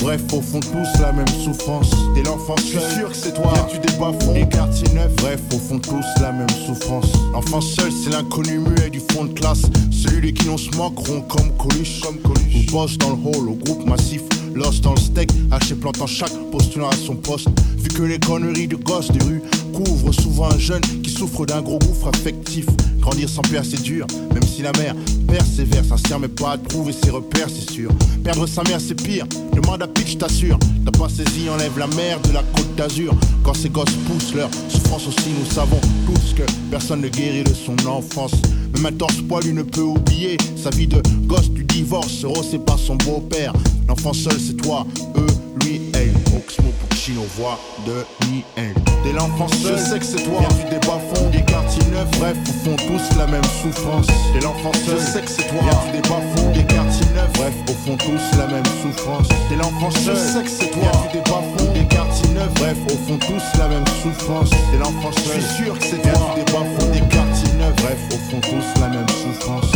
bref, au fond, tous la même souffrance. T'es l'enfant seul, je suis sûr que c'est toi, viens bas fonds, des quartiers neufs, bref, au fond, tous la même souffrance. L'enfant seul, c'est l'inconnu muet du fond de classe, celui de qui on se moqueront comme Coluche, comme Coluche. Ou boss dans le hall, au groupe massif, lost dans le steak, haché plantant chaque postulant à son poste. Vu que les conneries de gosses des rues couvrent souvent un jeune qui souffre d'un gros gouffre affectif. Grandir sans père, c'est dur, même si la mère persévère, sert mais pas à trouver ses repères, c'est sûr. Perdre sa mère, c'est pire. Demande à Pitch, t'assure. T'as pas saisi, enlève la mer de la côte d'Azur. Quand ces gosses poussent leur souffrance aussi, nous savons tous que personne ne guérit de son enfance. Même un torse poilu ne peut oublier sa vie de gosse du divorce. Rossé par son beau-père. L'enfant seul, c'est toi, eux, lui, elle. Oxmo, Puccino, voix de Niel. T'es l'enfant seul, je sais que c'est toi. Viens du débat fond, des quartiers neufs. Bref, au fond, tous la même souffrance. T'es l'enfant seul, je sais que c'est toi. Viens du débat fond, des quartiers neufs. Bref, au fond, tous la même souffrance. T'es l'enfant seul, je sais que c'est toi. Viens du débat fond, des quartiers neufs. Bref, au fond, tous la même souffrance. T'es l'enfant seul, je suis sûr que c'est toi. Viens du débat fond, des quartiers neufs. Bref, au fond, tous la même souffrance.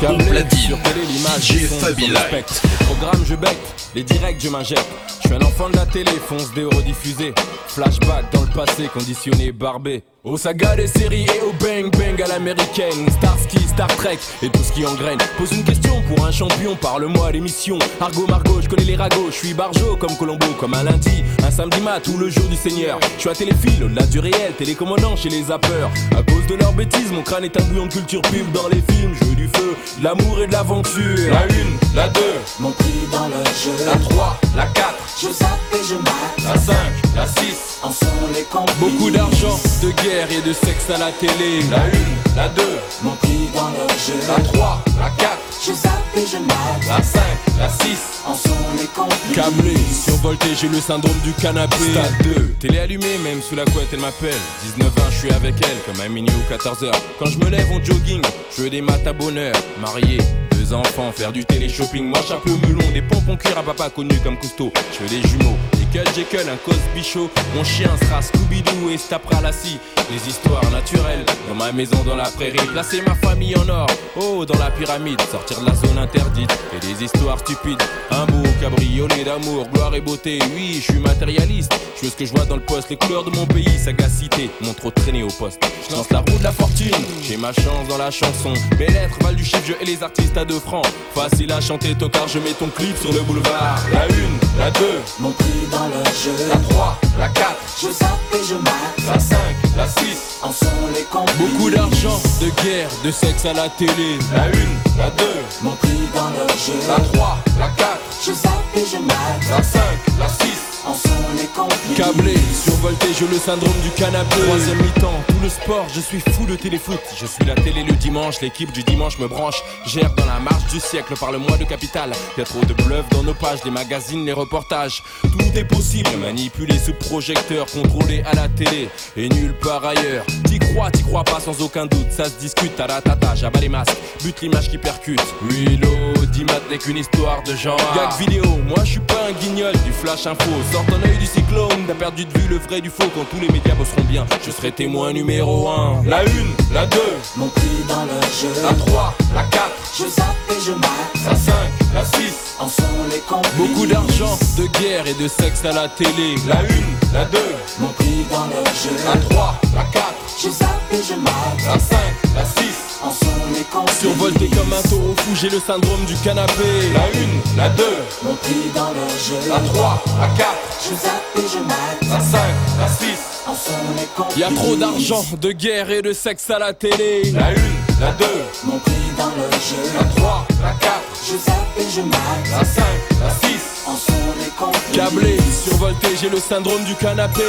Platine,
sur télé, l'image,
Light.
spectre. Les programmes, je bec, les directs, je m'injecte. Je suis un enfant de la télé, fonce des rediffusés. Flashback dans le passé, conditionné, barbé. Aux sagas des séries et au bang bang à l'américaine. Starsky, Star Trek et tout ce qui engraine. Pose une question pour un champion, parle-moi l'émission. Argo Margot, je connais les ragots, je suis barjo comme Colombo, comme un lundi, un samedi mat ou le jour du Seigneur. Je suis à téléphile, au-delà du réel, télécommandant chez les zappeurs. À cause de leurs bêtises, mon crâne est un bouillon de culture pub dans les films. Jeu du feu, de l'amour
l'amour et de l'aventure. La une, la deux,
mon prix dans le jeu.
La 3, la 4,
je zappe et je mate.
La 5, la 6,
en sont les complices.
Beaucoup d'argent, de guerre et de sexe à la télé. La 1, la 2,
mon prix dans le jeu.
La 3, la 4,
je zappe et je mate.
La 5, la 6,
en sont les complices.
Câblé, survolté, j'ai le syndrome du canapé. Stade 2, télé allumée, même sous la couette, elle m'appelle. 19 ans, je suis avec elle, comme à minuit ou 14h. Quand je me lève en jogging, je veux des maths à bonheur. Marié, deux enfants, faire du télé-shopping. Moi, chapeau melon, des pompons cuir à papa connu comme Cousteau. Je veux des jumeaux, des Jekyll, un Cosby Show. Mon chien sera Scooby-Doo et se tapera la scie. Les histoires naturelles, dans ma maison, dans la prairie. Placer ma famille en or, oh, dans la pyramide. Sortir de la zone interdite et des histoires stupides. Un beau cabriolet d'amour, gloire et beauté. Oui, je suis matérialiste. Je veux ce que je vois dans le poste, les couleurs de mon pays, sagacité. Mon trop traîné au poste. Je lance la roue de la fortune, j'ai ma chance dans la chanson. Mes lettres valent du chiffre, je et les artistes à 2 francs. Facile à chanter, tocard, je mets ton clip sur le boulevard. La une, la 2,
mon prix dans le jeu.
La 3, la 4,
je zappe et je mate.
La 5, la 6,
en sont les complices.
Beaucoup d'argent, de guerre, de sexe à la télé. La 1, la 2,
mon prix dans le jeu.
La 3, la 4,
je zappe et je mate.
La 5, la 6,
en sont les complices.
Câblé, survolté, j'ai le syndrome du canapé. Troisième mi-temps, tout le sport, je suis fou de téléfoot. Je suis la télé le dimanche, l'équipe du dimanche me branche. Gère dans la marche du siècle par le mois de capital. Y'a trop de bluff dans nos pages, les magazines, les reportages. Tout est possible, manipulé sous projecteur, contrôlé à la télé et nulle part ailleurs. T'y crois, t'y crois pas sans aucun doute, ça se discute, taratata, j'abats les masques, bute l'image qui percute. Oui, l'audimat n'est qu'une histoire de genre. Gag vidéo, moi je suis pas un guignol du flash info. Sors ton œil du cyclone, t'as perdu de vue le vrai du faux quand tous les médias bosseront bien. Je serai témoin numéro 1. La 1, la 2,
mon prix dans le jeu.
La 3, la 4,
je zappe et je mate.
La 5, la 6,
en sont les complices.
Beaucoup d'argent, de guerre et de sexe à la télé. La 1, la 2,
mon prix dans le jeu.
La 3, la 4,
je zappe et je mate.
La 5, la 6,
en sont les complices.
Survolté comme un taureau fou, j'ai le syndrome du canapé. La 1, la 2,
mon prix dans le jeu.
La 3, la 4,
je zappe et je mate.
La 5, la 6,
en sont les complices.
Y'a trop d'argent, de guerre et de sexe à la télé. La 1, la 2,
mon prix dans le jeu.
La 3, la 4,
je zappe et je mate.
La 5, la 6,
en sont les complices.
Câblé, survolté, j'ai le syndrome du canapé.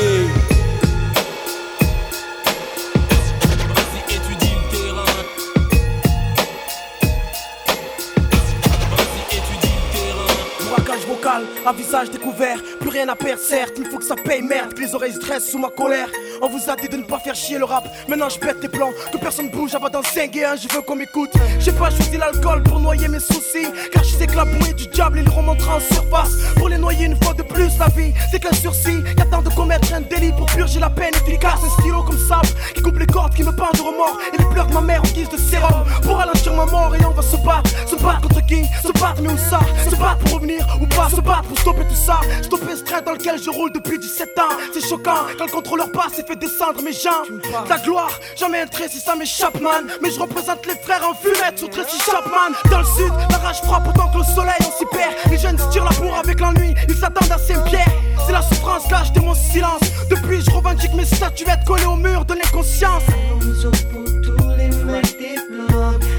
À visage découvert, plus rien à perdre, certes, il faut que ça paye merde, que les oreilles stressent sous ma colère. On vous a dit de ne pas faire chier le rap, maintenant je pète tes plans, que personne bouge avant d'en et un, je veux qu'on m'écoute. J'ai pas choisi l'alcool pour noyer mes soucis, car je sais que la bouée du diable il remontera en surface. Pour les noyer une fois de plus, la vie, c'est qu'un sursis, qu'attend de commettre un délit pour purger la peine efficace. Un stylo comme sable qui coupe les cordes, qui me peint de remords, et les pleurs de ma mère en guise de sérum. Pour ralentir ma mort, et on va se battre, se battre contre qui? Se battre, mais où ça? Se battre pour revenir ou pas? Pour stopper tout ça. Stopper ce train dans lequel je roule depuis 17 ans. C'est choquant quand le contrôleur passe et fait descendre mes jambes. La gloire, jamais un trait si ça m'échappe, man. Mais je représente les frères en fumette sur Tracy Chapman. Dans le sud, la rage frappe autant que le soleil, on s'y perd. Les jeunes se tirent la bourre avec l'ennui, ils s'attendent à Saint-Pierre. C'est la souffrance lâche de mon silence. Depuis, je revendique mes statuettes collées au mur de l'inconscience.
Pour tous les vrais diplômes, pour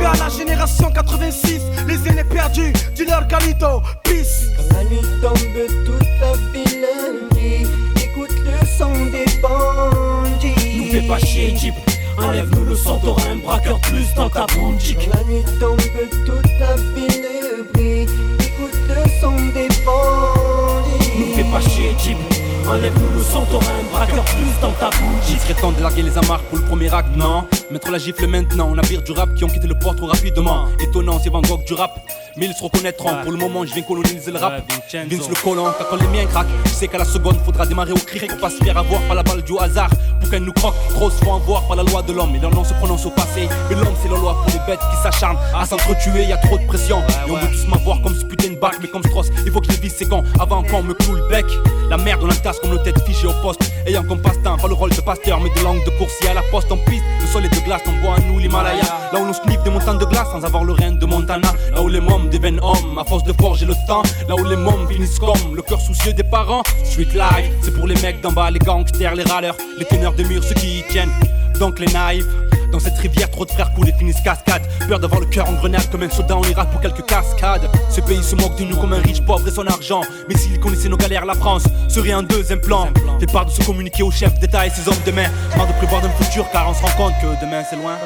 Respect à la génération 86, les aînés perdus, dis-leur Galito, peace.
Quand la nuit tombe, toute la ville brille. Écoute le son des bandits.
Nous fais pas chier, Jeep. Enlève-nous le son, t'auras un braqueur plus dans ta boutique.
Quand la nuit tombe, toute la ville brille. Écoute le son des bandits.
Pas chier, Jeep. Enlève-nous le son, t'auras un braqueur plus dans ta boutique.
Il serait temps de larguer les amarres pour le premier acte, non Mettre la gifle maintenant, on navire du rap qui ont quitté le port trop rapidement. Étonnant, c'est Van Gogh du rap. Mais ils se reconnaîtront, pour le moment je viens coloniser le rap. Vince le colon, car quand les miens craquent, tu sais qu'à la seconde faudra démarrer au cri pour pas se faire avoir par la balle du hasard. Pour qu'elle nous croque, trop se font avoir par la loi de l'homme. Et leur nom se prononce au passé. Mais l'homme c'est la loi pour les bêtes qui s'acharnent à s'entretuer, y a trop de pression. Et on veut tous m'avoir comme ce putain de bac, mais comme Stross, il faut que je les vise c'est quand avant qu'on me cloue le bec. La merde on la casse comme nos têtes fichées au poste. Ayant comme passe-temps, pas le rôle de pasteur, mais de langue de coursier à la poste en piste. Le sol est de glace, on voit à nous l'Himalaya. Là où l'on sniffe des montagnes de glace sans avoir le rein de Montana. Là où les mômes deviennent hommes à force de forger le temps. Là où les mômes finissent comme le cœur soucieux des parents. Street life, c'est pour les mecs d'en bas, les gangsters, les râleurs, les teneurs de murs, ceux qui y tiennent. Donc les naïfs, Dans cette rivière, trop de frères coulent et finissent cascade. Peur d'avoir le cœur en grenade comme un soldat en Irak pour quelques cascades. Ce pays se moque de nous comme un riche pauvre et son argent. Mais s'il connaissait nos galères, la France serait un deuxième plan. Fait part de se communiquer aux chefs d'État et ses hommes de main. Marre de prévoir d'un futur car on se rend compte que demain c'est loin.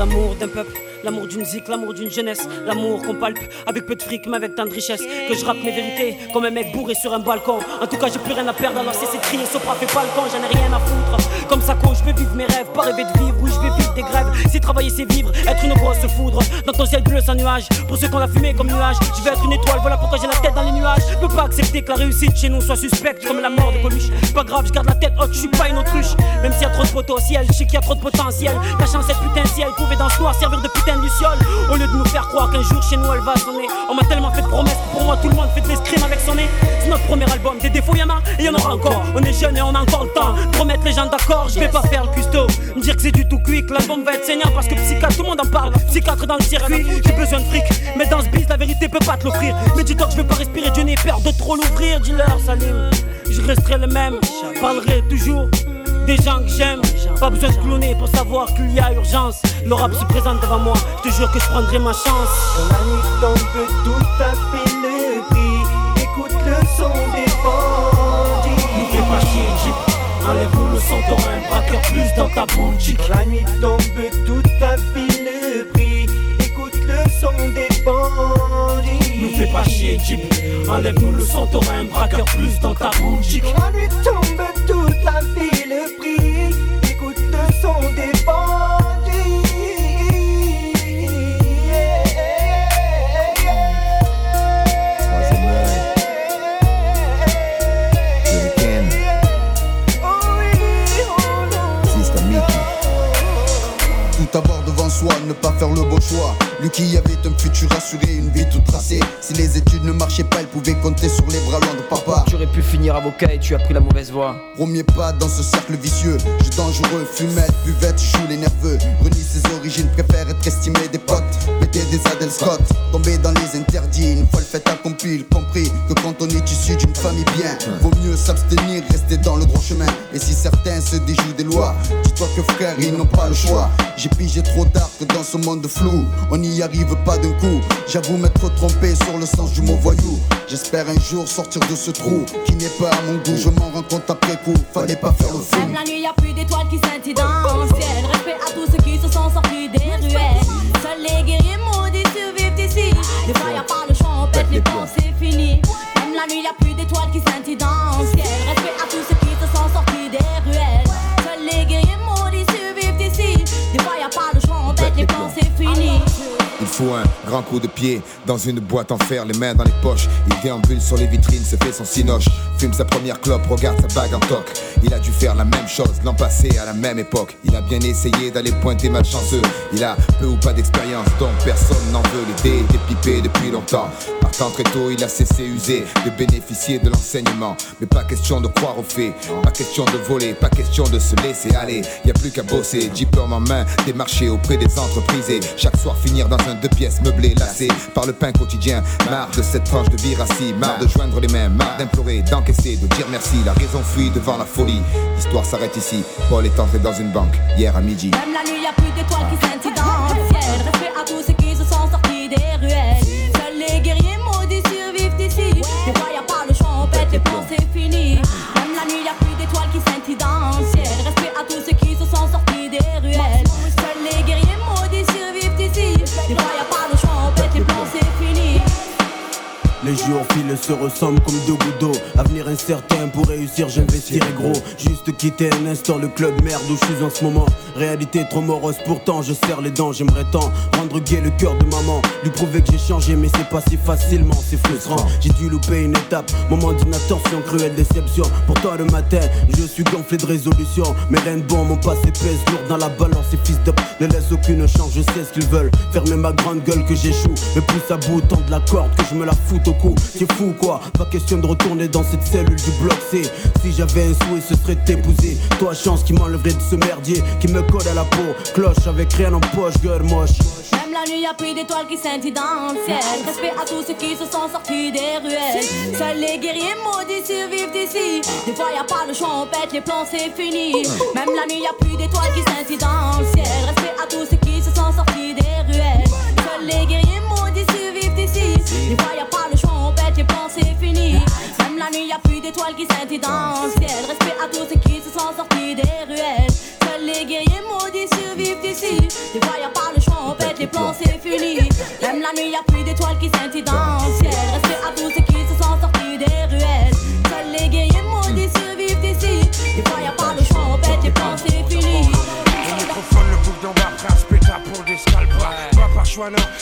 L'amour d'un peuple, l'amour d'une zik, l'amour d'une jeunesse, l'amour qu'on palpe avec peu de fric mais avec tant de richesse. Que je rappe mes vérités comme un mec bourré sur un balcon. En tout cas, j'ai plus rien à perdre alors c'est de crier, Sopra fait pas le con, j'en ai rien à foutre. Comme ça, quand je vais vivre mes rêves, pas rêver de vivre, oui, je vais vivre des grèves. Si travailler c'est vivre, être une grosse foudre. Dans ton ciel bleu sans nuage, pour ceux qu'on a fumé comme nuage, je vais être une étoile, voilà pourquoi j'ai la tête dans les nuages. Je peux pas accepter que la réussite chez nous soit suspecte comme la mort de Coluche. Pas grave, je garde la tête haute, je suis pas une autruche. Même s'il y a trop de potentiel, je sais qu'il y a trop de potentiel. La chance, cette putain ciel pouvait dans ce noir servir de putain luciole. Au lieu de nous faire croire qu'un jour chez nous elle va sonner, on m'a tellement fait de promesses pour moi tout le monde fait de l'escrime avec son nez. C'est notre premier album, des défauts y'en a et y'en aura encore. On est jeune et on a encore le temps de les gens d'accord. Je vais pas faire le custo, me dire que c'est du tout que l'album va être saignant parce que psychiatre, tout le monde en parle. Psychiatre dans le circuit, j'ai besoin de fric, mais dans ce biz la vérité peut pas te l'offrir. Mais dis-toi que je vais pas respirer, Dieu n'ai peur de trop l'ouvrir. Dis-leur, Salim, je resterai le même, parlerai toujours des gens que j'aime. Pas besoin de cloner pour savoir qu'il y a urgence. Le rap se présente devant moi, je te jure que je prendrai ma chance.
La nuit tombe, tout a fait le prix. Écoute le son des bandits.
Nous fais pas chier, Jeep. Enlève-nous le son, t'auras un braqueur plus dans ta boutique.
Quand la nuit tombe, tout a fait le prix. Écoute le son des bandits.
Nous fais pas chier, Jeep. Enlève-nous le son, t'auras un braqueur plus dans ta boutique.
Quand la nuit tombe, toute la vie le prix. Écoute son des bandits.
Ne pas faire le beau choix. Lui qui avait un futur assuré, une vie toute tracée. Si les études ne marchaient pas, il pouvait compter sur les bras longs de papa.
Tu aurais pu finir avocat et tu as pris la mauvaise voie.
Premier pas dans ce cercle vicieux. Jeu dangereux, fumette, buvette, joue les nerveux. Renie ses origines, préfère être estimé des potes. Des Adel Scott, tomber dans les interdits. Une fois le fait accompli, compris que quand on est issu d'une famille bien, vaut mieux s'abstenir, rester dans le droit chemin. Et si certains se déjouent des lois, dis-toi que frère, ils n'ont pas le choix. J'ai pigé trop tard dans ce monde flou, on n'y arrive pas d'un coup. J'avoue m'être trompé sur le sens du mot voyou. J'espère un jour sortir de ce trou qui n'est pas à mon goût. Je m'en rends compte après coup, fallait pas faire le fou.
Même la nuit, y a plus d'étoiles qui scintillent dans le ciel. Respect à tous ceux qui se sont sortis des ruelles. Seuls les guerriers maudits survivent ici. Des fois, y a pas le choix, on pète les plombs, c'est fini. Même la nuit, y a plus d'étoiles qui scintillent dans le ciel. Respect à tous
un grand coup de pied dans une boîte en fer, les mains dans les poches. Il déambule sur les vitrines, se fait son cinoche. Fume sa première clope, regarde sa bague en toc. Il a dû faire la même chose l'an passé à la même époque. Il a bien essayé d'aller pointer malchanceux. Il a peu ou pas d'expérience, donc personne n'en veut. L'idée était pipée depuis longtemps. Partant très tôt, il a cessé usé de bénéficier de l'enseignement. Mais pas question de croire aux faits, pas question de voler, pas question de se laisser aller. Y a plus qu'à bosser, diplôme en main, démarcher auprès des entreprises et chaque soir finir dans un deux pièces meublé, lassé par le pain quotidien. Marre de cette tranche de vie rassis, marre de joindre les mains, marre d'implorer, d'encaisser, de dire merci. La raison fuit devant la folie. L'histoire s'arrête ici. Paul est entré dans une banque hier à midi.
Même la nuit, y a plus d'étoiles qui scintillent dans le ciel. Respect à tous ceux qui se sont sortis des ruelles. Seuls les guerriers maudits survivent ici. Des fois, y a pas le choix, on pète les plombs, c'est fini. Même la nuit, y a plus d'étoiles qui scintillent Les
jours filent se ressemblent comme deux gouttes d'eau. Avenir incertain pour réussir, j'investirai gros. Juste quitter un instant le club merde où je suis en ce moment. Réalité trop morose, pourtant je serre les dents. J'aimerais tant rendre gai le cœur de maman. Lui prouver que j'ai changé, mais c'est pas si facilement, c'est frustrant. J'ai dû louper une étape, moment d'inattention, cruelle déception. Pourtant le matin, je suis gonflé de résolution. Mais rien bon, mon passé pèse lourd dans la balance. Ces fils d'up ne laissent aucune chance, je sais ce qu'ils veulent. Fermer ma grande gueule que j'échoue. Mais plus à bout, tant de la corde que je me la foute au cou. C'est fou quoi, pas question de retourner dans cette cellule du bloc C. Si j'avais un souhait, ce serait t'épouser. Toi, chance qui m'enlèverait de ce merdier, qui me colle à la peau. Cloche avec rien en poche, gueule moche.
Même la nuit, y a plus d'étoiles qui scintillent dans le ciel. Respect à tous ceux qui se sont sortis des ruelles. Seuls les guerriers maudits survivent ici. Des fois, y a pas le choix, pète les plans, c'est fini. Même la nuit, y a plus d'étoiles qui scintillent dans ciel. Respect à tous ceux qui se sont sortis des ruelles. Seuls les guerriers maudits survivent. Des fois, y a pas le choix, on pète les plans, c'est fini. Même la nuit, y a plus d'étoiles qui scintillent dans le ciel. Respect à tous ceux qui se sont sortis des ruelles. Seuls les guerriers maudits survivent ici. Des fois, y a pas le choix, on les plans, c'est fini. Même la nuit, y a plus d'étoiles qui scintillent dans le ciel.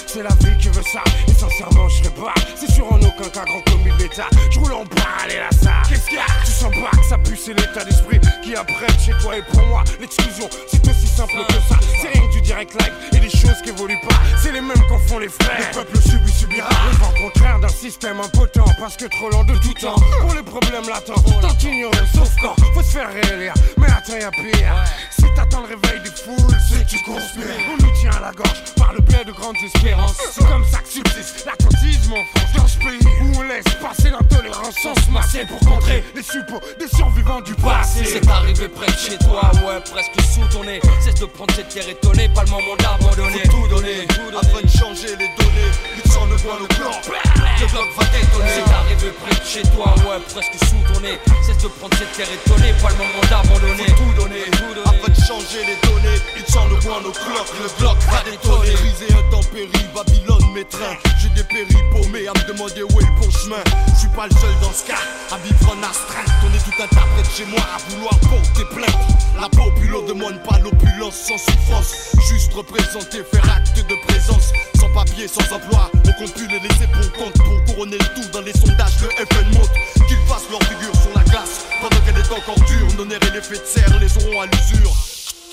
C'est
la vie qui veut ça. Et sincèrement, je serais pas. C'est sûr en aucun cas grand comme bêta. Je roule en balle et là ça. Qu'est-ce qu'il y a Tu sens pas que ça pue, c'est l'état d'esprit qui apprête chez toi. Et pour moi, l'exclusion, c'est aussi simple que ça. C'est rien que du direct live et des choses qui évoluent pas. C'est les mêmes qu'en font les frères. Le peuple subit, subira. Le vent contraire d'un système impotent. Parce que trop lent de tout temps. Pour les problèmes latents, tant ignoré, sauf quand faut se faire réélire. Mais attends, y'a pire. Si t'attends le réveil des foules, c'est que tu conspires. On nous tient à la gorge par le blé de grandes espérances. C'est comme ça que subsiste l'attentisme en France. Dans ce pays où on laisse passer l'intolérance sans se masser pour contrer les suppôts des survivants du passé.
C'est arrivé près de chez toi, ouais, presque sous ton nez. Cesse de prendre cette terre étonnée, pas le moment d'abandonner.
Faut tout donner, afin de changer les données. Le
bloc va détonner. C'est arrivé près de chez toi, ouais, presque sous ton nez. Cesse de prendre cette terre étonnée, pas le moment d'abandonner.
Faut tout donner, afin de changer les données. Lutte sans le doigt, nos cloques. Le bloc va détonner. Briser intempérie, Babylone, mes trains. J'ai des péris paumés à me demander où est le bon chemin. Je suis pas le seul dans ce cas à vivre en astreinte. On est tout un tas près de chez moi à vouloir porter plainte. La populace demande pas l'opulence sans souffrance. Juste représenter, faire acte de présence. Sans papier, sans emploi, on compte les laisser pour compte. Pour couronner le tout dans les sondages, le FN monte. Qu'ils fassent leur figure sur la glace. Pendant qu'elle est encore dure, nos nerfs et l'effet de serre les auront à l'usure.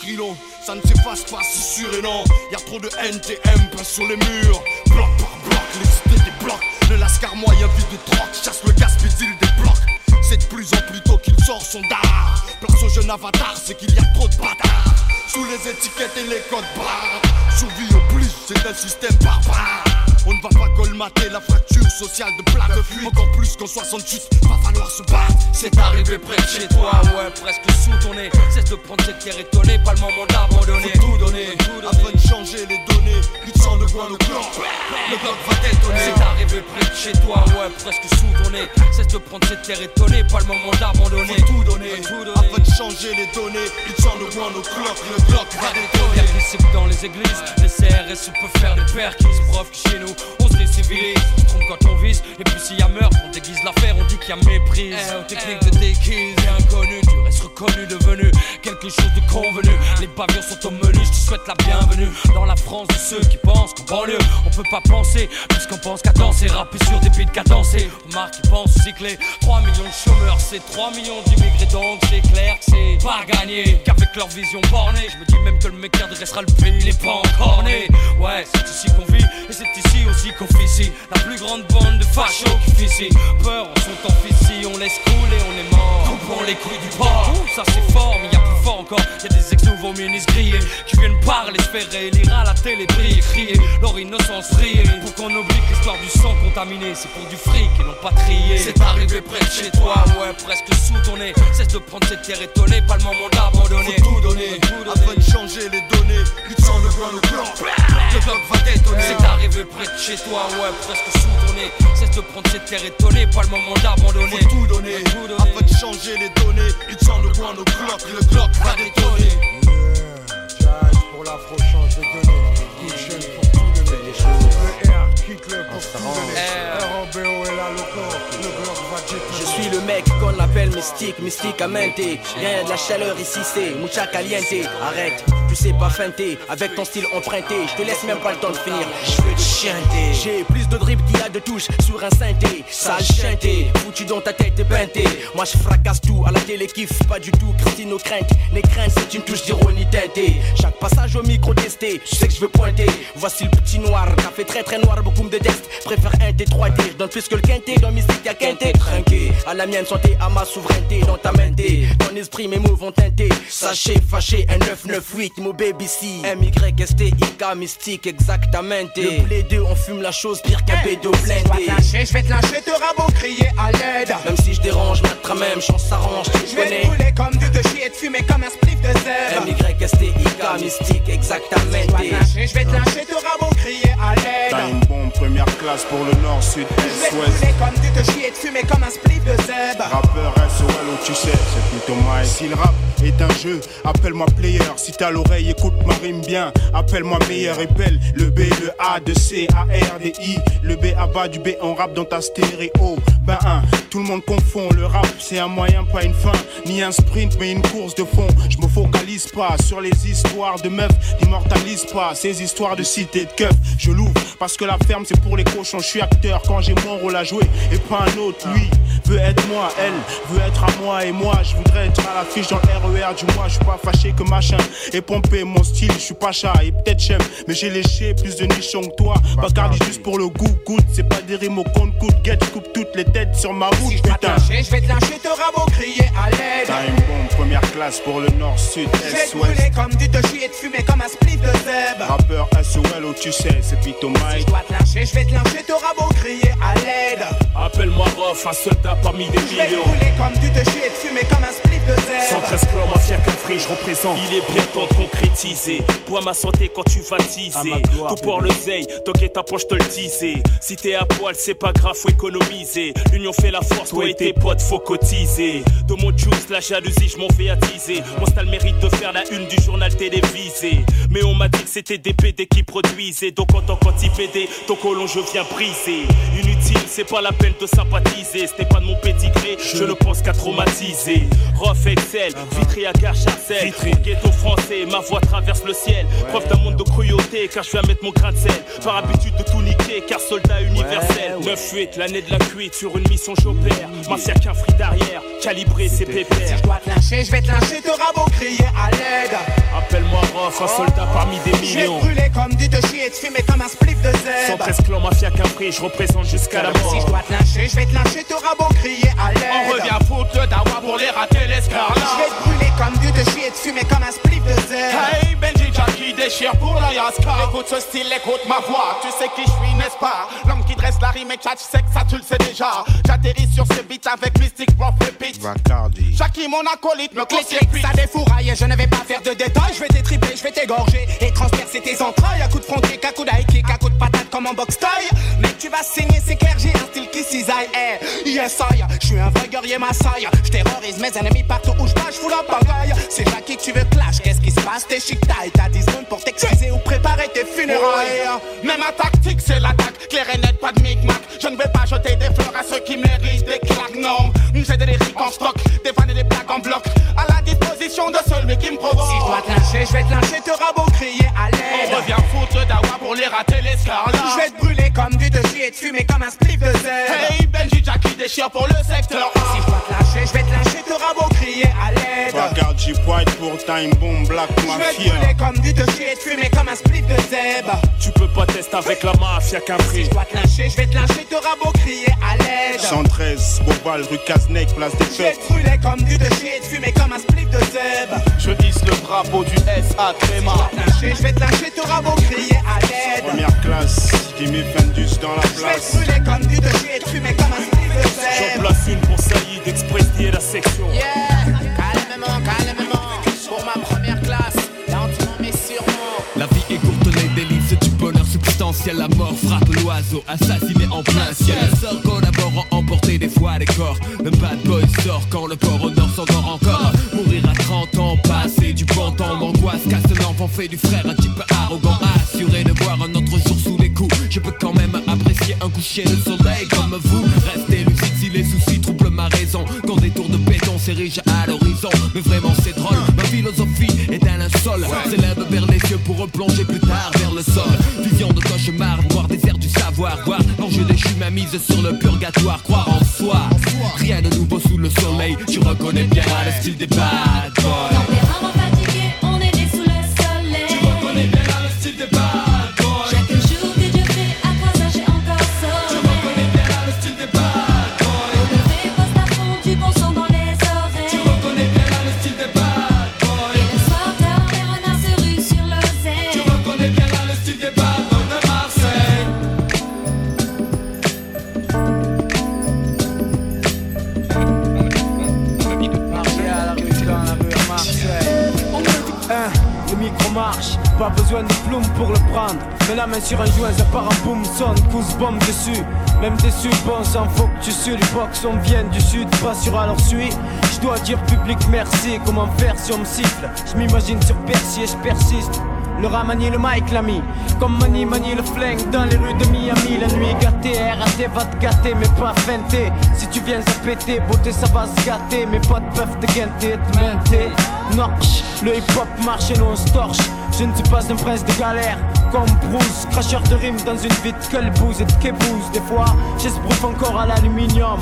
Crilon, ça ne s'efface pas, c'est sûr et non. Y a trop de NTM peint sur les murs. Bloc par bloc, l'excité des blocs. Le lascar moyen vide de troc, chasse le gaspille des blocs. C'est de plus en plus tôt qu'il sort son dard. Place au jeune avatar, c'est qu'il y a trop de bâtards. Sous les étiquettes et les codes barres. Survie plus, c'est un système barbare. On ne va pas colmater la fracture sociale de plaque de fuite. Encore plus qu'en 68, va falloir se battre.
C'est arrivé près de chez toi, ouais, presque sous ton nez. Cesse de prendre cette terre étonnée, pas le moment d'abandonner.
Faut tout donner, afin de changer les données. Lutte sans le coin, le clan.
Le bloc va détonner. C'est arrivé près de chez toi, ouais, presque sous ton nez. Cesse de prendre cette terre étonnée, pas le moment d'abandonner.
Faut tout donner, afin de changer les données. Lutte sans le coin, le clan. Le bloc va détonner.
Qui que dans les églises, les CRS peuvent faire des perquis. Preuve que chez nous, se décivilise. On se trompe quand on vise, et puis s'il y a meurtre, on déguise l'affaire, on dit qu'il y a méprise. Eh, aux techniques de déguise, et inconnu, tu restes reconnu, devenu quelque chose de convenu. Les pavillons sont au menu, je te souhaite la bienvenue. Dans la France de ceux qui pensent qu'en banlieue, on peut pas penser, puisqu'on pense qu'à danser, rapper sur des beats cadencés. Remarque qui pense cycler, 3 millions de chômeurs, c'est 3 millions d'immigrés, donc c'est clair que c'est pas gagné. Qu'avec leur vision bornée, je me dis même que le mec qui adressera le pays, il est pas encore né. Ouais, c'est ici qu'on vit, et c'est ici aussi qu'on La plus grande bande de fachos qui ici. Peur, on sont en ici, on laisse couler, on est mort. Coupons les couilles du port. Ça c'est fort, mais y a plus fort encore. Y a des ex-nouveaux ministres grillés qui viennent parler, se faire élire à la télé, briller, crier. Leur innocence briller. Pour qu'on oublie que l'histoire du sang contaminé, c'est pour du fric et non pas trier. C'est arrivé près de chez toi, ouais, presque sous ton nez. Cesse de prendre cette terre étonnée, pas le moment d'abandonner.
Faut tout donner, afin de changer les données. Lutte sans le coin, le clan.
Le bloc va détonner. C'est arrivé près de chez toi, ouais, presque sous ton nez. Cesse de prendre cette terre étonnée, pas le moment d'abandonner.
Faut tout donner, afin de changer les données. Lutte sans le coin, le clock. Le clock va détonner.
Jazz pour l'afro change de données. Kitchen pour tout donner. Le R quitte le pour tout donner. ROBO est là, le corps. Le bloc va détonner.
Je suis le mec qu'on appelle mystique, mystique à menter. Rien de la chaleur ici, c'est mucha caliente. Arrête, sais pas feinter. Avec ton style emprunté, je te laisse même pas le temps de finir. Je veux te chanter. J'ai plus de drip qu'il y a de touches sur un synthé. Sale chanté, foutu dans ta tête peinté. Moi je fracasse tout à la télé, kiffe pas du tout. Christine nos craintes, les craintes c'est une touche d'ironie teintée. Chaque passage au micro testé, tu sais que je veux pointer. Voici le petit noir, café très très noir, beaucoup me détestent. Préfère un T3D, je donne plus que le quinté. Dans mystique y'a quinté, trinqué. À la mienne santé, à ma souveraineté, dans ta main Ton esprit, mes mots vont teinter. Sachez, fâché, un 998, mon baby C. M-Y-S-T-I-K, mystique, exactement. Le blé 2, on fume la chose pire qu'un bédo blindé.
Je vais te lâcher, je vais te lâcher, te rabot crier à l'aide.
Même si je dérange, ma même chance s'arrange, tu
Je vais
connais.
te brûler comme du te chier et te fumer comme un spliff de zèbre.
M-Y-S-T-I-K, mystique, exactement.
Je vais te lâcher, je vais te lâcher, te rabot crier à l'aide.
Time bomb, première classe pour le nord, sud,
Je vais
est,
te
ouest.
comme du te chier et te fumer comme un spliff de zèbre.
Rappeur SOL ou tu sais, c'est plutôt my. Si le rap est un jeu, appelle-moi player. Si t'as l'oreille, écoute ma rime bien. Appelle-moi meilleur et belle. Le B, le A, de C, A, R, D, I. Le B à bas du B, on rappe dans ta stéréo. Ben un, tout le monde confond. Le rap, c'est un moyen, pas une fin. Ni un sprint, mais une course de fond. Je me focalise pas sur les histoires de meufs. N'immortalise pas ces histoires de cité de keuf. Je l'ouvre parce que la ferme, c'est pour les cochons. Je suis acteur quand j'ai mon rôle à jouer et pas un autre. Lui veut être moi, elle veut être à moi et moi. Je voudrais être à l'affiche dans le RER du mois. Je suis pas fâché que machin et pompé mon style. Je suis pas chat et peut-être j'aime, mais j'ai léché plus de nichons que toi. Bacardi juste pour le goût, goûte. C'est pas des rimes au compte coûte. Get, je coupe toutes les têtes sur ma route,
Je vais te
putain.
lâcher, je vais te lâcher, te rabot crier à l'aide.
Time bomb, première classe pour le nord,
Je
ouest.
brûler comme du te chier et te fumer comme un spliff de zèbre.
Rappeur SOL ou tu sais, c'est Pito
Je
Mike.
dois te lâcher, je vais te lâcher, te rabot crier à l'aide.
Appelle-moi Rof, un soldat parmi des
Je vais te
millions.
brûler comme du te chier et te fumer comme un spliff de zèbre.
113 clans, mafia qu'un je représente. Il est bien temps de concrétiser. Pour ma santé quand tu vas teaser. Tout pour le zeille, toquer ta poche, te le disais. Si t'es à poil, c'est pas grave, faut économiser. L'union fait la force, toi et tes potes, faut cotiser. De mon juice, la jalousie, je m'en fais attiser. Mon style mérite de faire la une du journal télévisé. Mais on m'a dit que c'était des PD qui produisaient. Donc en tant qu'anti-PD, ton colon, je viens briser. Inutile, c'est pas la peine de sympathiser. Ce n'est pas de mon pédigré, je ne pense qu'à traumatiser. Rof Excel, Vitry à Garcharcel. Ghetto français, ma voix traverse le ciel. Preuve d'un monde de cruauté, car je viens mettre mon grain de sel. Par habitude de tout car soldat universel. 9-8, l'année de la cuite, sur une mission j'opère. Mafia qu'un free derrière, calibré ses pépères.
Je dois te lâcher, je vais te lâcher, te rabot crier à l'aide.
Appelle-moi Rof, un soldat parmi des
Je vais te
millions.
brûler comme du te chier et te fumer comme un spliff de zèbre.
113 clans, mafia qu'un je représente jusqu'à la mort.
Si je dois te lâcher, je vais te lâcher, te rabot crier à l'aide.
On revient foutre le dawa pour les rater l'escarlate.
Je vais te brûler comme du te chier et te fumer comme un spliff de zèbre.
Hey Déchire pour la Yaska. Écoute ce style, écoute ma voix. Tu sais qui je suis, n'est-ce pas? L'homme qui dresse la rime et tchatch sec, ça tu le sais déjà. J'atterris sur ce beat avec Mystic Prof Repeat. Jackie mon acolyte me
clic, ça défouraille. Et je ne vais pas faire de détails. Je vais t'étripler, je vais t'égorger. Et transpercer tes entrailles. À coup de front kick, à coup d'high kick, à coup de patate comme en box taille. Mec tu vas saigner, c'est clair, j'ai un style qui cisaille. Eh, yes I, je suis un vrai guerrier massaille Je terrorise mes ennemis partout où je passe, je fous la pagaille. C'est Jackie que tu veux clash, qu'est-ce qui se passe? T'es chic taille, t'as 10 pour t'excuser ou préparer tes funérailles.
Mais ma tactique c'est l'attaque. Claire et nette, pas de micmac. Je ne vais pas jeter des fleurs à ceux qui méritent des claques. Non, j'ai des lyriques en stock. Des vannes et des blagues en bloc. À la disposition de celui qui me provoque.
Si je dois te lâcher, je vais te lâcher, te rabot crier à l'aide
On revient foutre dawa pour les rater l'escarlate
Je vais te brûler comme du chier et te fumer comme un spliff de zèbre
Hey Benji Jackie déchire pour le secteur.
Si je dois te lâcher, je vais te lâcher, te rabot crier à l'aide.
Bacardi White pour Time Bomb Black
Je
Mafia.
brûler comme du te chier et fumer comme un spliff de zèbre.
Tu peux pas tester avec la mafia qu'un
Si je dois te lâcher, je vais te lâcher, te rabot crier à l'aide.
113, Bobal, rue Casnec, place des
Je vais
fêtes.
te brûler comme du te chier et fumer comme un spliff de zèbre.
Je hisse le drapeau du SA Tréma
Je vais te lâcher, je vais te lâcher, te rabot crier à l'aide.
Première classe, Jimmy Fendus dans la
Je
place.
brûler comme du te chier et fumer comme un spliff de
J'en
zèbre.
place une pour Saïd, Express et la section.
Yeah,
substantiel. La mort frappe l'oiseau, assassiné en plein ciel. Le sort collaborant, emporter des fois les corps. Le bad boy sort quand le port au nord s'endort encore. Mourir à 30 ans, passer du bon temps d'angoisse. Casse l'enfant, fait du frère un type arrogant. Assuré de voir un autre jour sous les coups. Je peux quand même apprécier un coucher de soleil comme vous. Restez lucide si les soucis troublent ma raison. Quand des tours de béton s'érigent à l'horizon. Mais vraiment c'est drôle, ma philosophie est un linceul. S'élève vers les yeux pour replonger plus tard vers le sol. Savoir. Voir l'enjeu déchu, ma mise sur le purgatoire. Croire en soi, rien de nouveau sous le soleil. Tu reconnais bien le style des bad.
Prendre. Mets la main sur un joint, ça part en boom, sonne, pousse bombe dessus. Même déçu, bon sang, faut que tu suis les box, on vient du sud, pas sur alors suis. Je dois dire public merci, comment faire si on me siffle? Je m'imagine sur Percy et je persiste. Le rat manie le mic l'ami. Comme manie manie le flingue dans les rues de Miami. La nuit gâtée, RAT va te gâter mais pas feinter Si tu viens à péter, beauté ça va se gâter. Mes potes peuvent te guinter, te menter Nox, le hip hop marche et nous on se torche. Je ne suis pas un prince de galère. Comme Bruce Cracheur de rimes dans une vie de colbouse et de kébouse Des fois, j'esbrouffe encore à l'aluminium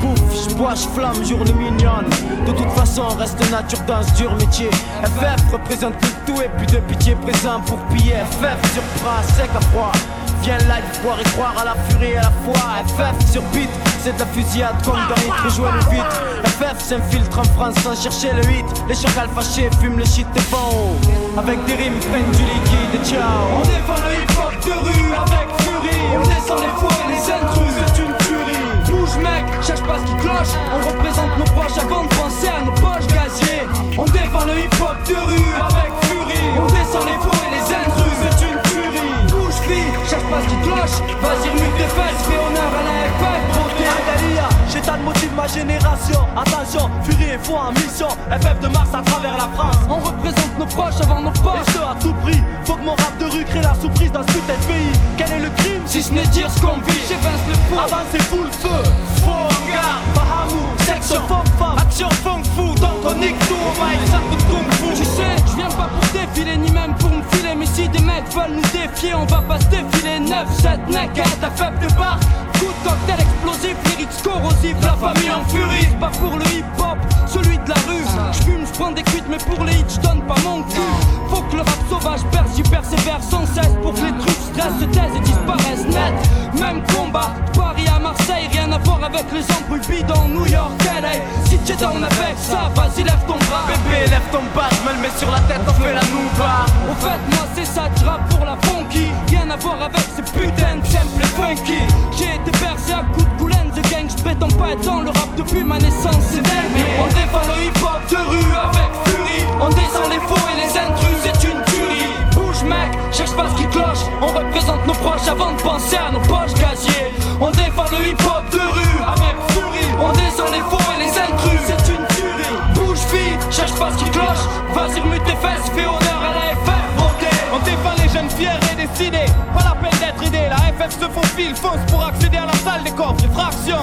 J'bouffe, j'bois, j'flamme, journée mignonne. De toute façon, reste nature dans ce dur métier. FF représente le tout et puis de pitié présent pour piller. FF sur bras, sec à froid. Viens live, voir et croire à la furie et à la foi. FF sur beat, c'est de la fusillade comme dans Hit, rejoins vite FF s'infiltre en France sans chercher le hit. Les chacals fâchés fument le shit des haut Avec des rimes prennent du liquide et ciao.
On défend le hip hop de rue avec furie. On descend les fois et les intrus, cherche pas ce qui cloche. On représente nos proches avant de penser à nos poches gaziers. On défend le hip hop de rue avec furie. On descend les fois et les intrus, c'est une tuerie. Bouge fille, cherche pas ce qui cloche. Vas-y remue tes fesses,
Tant de motifs ma génération. Attention, furie et foi en mission. FF de Mars à travers la France.
On représente nos proches avant nos poches
Et ce à tout prix, faut que mon rap de rue crée la surprise dans ce putain de pays. Quel est le crime?
Si ce n'est dire ce qu'on vit, j'évince le fou
Avancez full feu, faux regard, Bahamou, section femme femme. Action funk fou, donc on nique tout au mic, ça peut kung fu.
Tu sais, je viens pas pour défiler ni même pour me filer. Mais si des mecs veulent nous défier, on va pas se défiler. 9, 7 naked, ta faible de barre Coup de cocktail explosif, lyrics corrosifs, la famille en furie. Pas pour le hip hop, celui de la rue. J'fume, j'prends des cuites, mais pour les hits, j'donne pas mon cul. Faut que le rap sauvage perce, j'y persévère sans cesse. Pour que les trucs stressent, se taisent et disparaissent net. Même combat, Paris à Marseille, rien à voir avec les embrouilles bidons New York, LA Si t'es down avec ça, vas-y lève ton bras.
Bébé, lève ton bas, je me le mets sur la tête, on fait la nouba
Au fait, moi c'est ça, je pour la funky. Rien à voir avec ces putains de samples funky. J'ai été bercé à coups de goulaine de gang, je prétends pas dans le rap depuis ma naissance, c'est dingue. On défend le hip hop de rue avec furie. On descend les faux et les intrus, c'est une tuerie. Bouge mec, cherche pas ce qui cloche. On représente nos proches avant de penser à nos poches casiers On défend le hip hop de rue
Fonce pour accéder à la salle des coffres, les fractions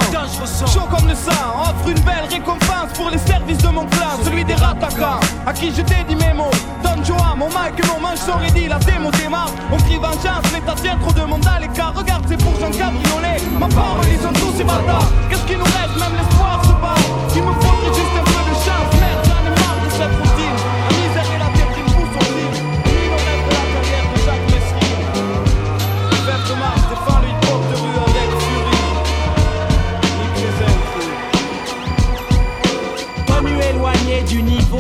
Chaud comme le sang, offre une belle récompense Pour les services de mon clan, celui des rattaquants À qui je dédie mes mots. Don Joa, mon mic et mon manche sont ready La démo démarre, on crie vengeance L'état tient trop de monde à l'écart Regarde c'est pour Jean cabriolet. Ma parole ils sont tous ces bâtards. Qu'est-ce qui nous reste, même l'espoir se bat. Il me faudrait juste un peu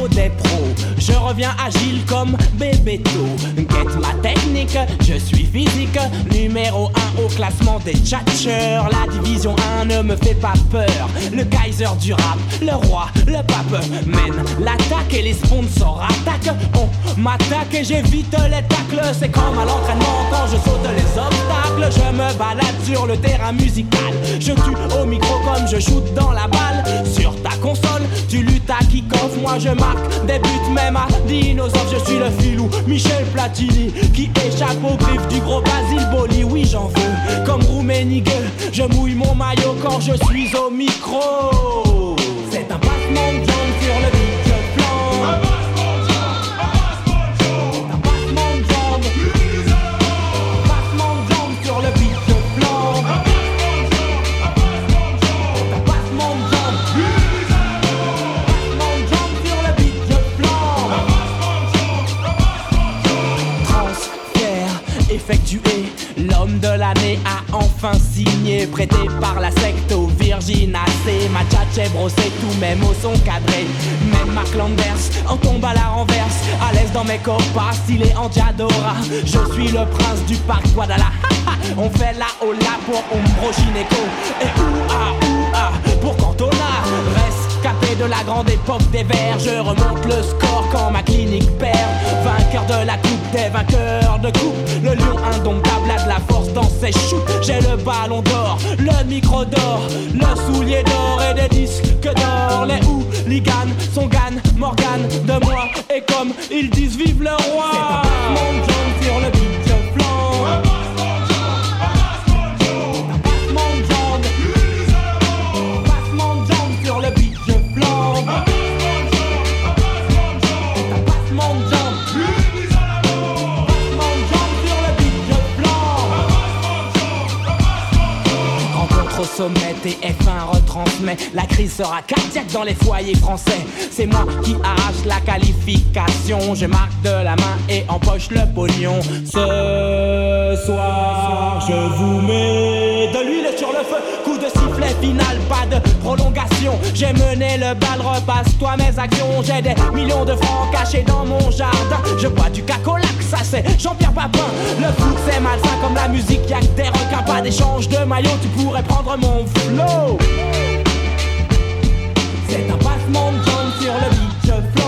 des pros, je reviens agile comme Bébéto. Quête ma technique, je suis physique, numéro 1 au classement des tchatcheurs. La division 1 ne me fait pas peur. Le Kaiser du rap, le roi, le pape mène l'attaque et les sponsors attaquent. On m'attaque et j'évite les tacles. C'est comme à l'entraînement quand je saute les obstacles. Je me balade sur le terrain musical. Je tue au micro comme je shoot dans la balle. Sur ta console, tu luttes à kick-off. Moi je marque des buts même à dinosaure. Je suis le Michel Platini qui échappe aux griffes du gros Basile Boli. Oui, j'en veux comme Rouménigue. Je mouille mon maillot quand je suis au micro. C'est un battement de sur le l'année a enfin signé, prêté par la secte au Virginacé. Ma tchatche est brossée, tous mes mots sont cadrés. Même Mark Landers en tombe à la renverse, à l'aise dans mes copas, stylé en Diadora. Je suis le prince du parc Guadalajara. On fait la hola pour Umbro Gineco et ouah ouah pour Cantona? De la grande époque des verts. Je remonte le score quand ma clinique perd. Vainqueur de la coupe des vainqueurs de coupe. Le lion indomptable a de la force dans ses choux. J'ai le ballon d'or, le micro d'or, le soulier d'or et des disques d'or. Les hooligans sont Gan, Morgan de moi. Et comme ils disent, vive le roi. C'est un sur le sommet et F1 retransmet. La crise sera cardiaque dans les foyers français. C'est moi qui arrache la qualification. Je marque de la main et empoche le pognon. Ce soir, je vous mets de l'huile sur le feu. Coup de sifflet final, pas de prolongation. J'ai mené le bal, repasse-toi mes actions. J'ai des millions de francs cachés dans mon jardin. Je bois du cacolac, ça c'est Jean-Pierre Papin. Le foot c'est malsain comme la musique, y'a que des requins, pas d'échange de maillot. Tu pourrais prendre mon flow. C'est un passement de jambes sur le beach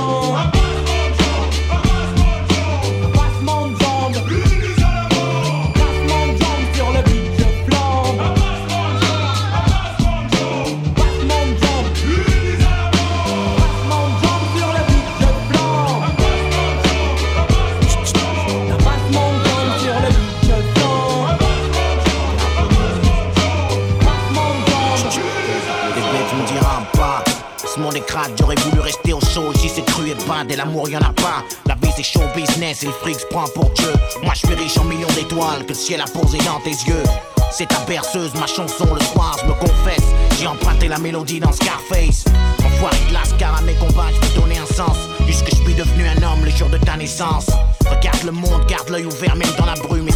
et l'amour y'en a pas. La vie c'est show business et le fric se prend pour Dieu. Moi je suis riche en millions d'étoiles que le ciel a posé dans tes yeux. C'est ta berceuse, ma chanson le soir, je me confesse. J'ai emprunté la mélodie dans Scarface. Enfoiré de lascar à mes combats, je veux donner un sens. Puisque je suis devenu un homme le jour de ta naissance. Regarde le monde, garde l'œil ouvert même dans la brume. Et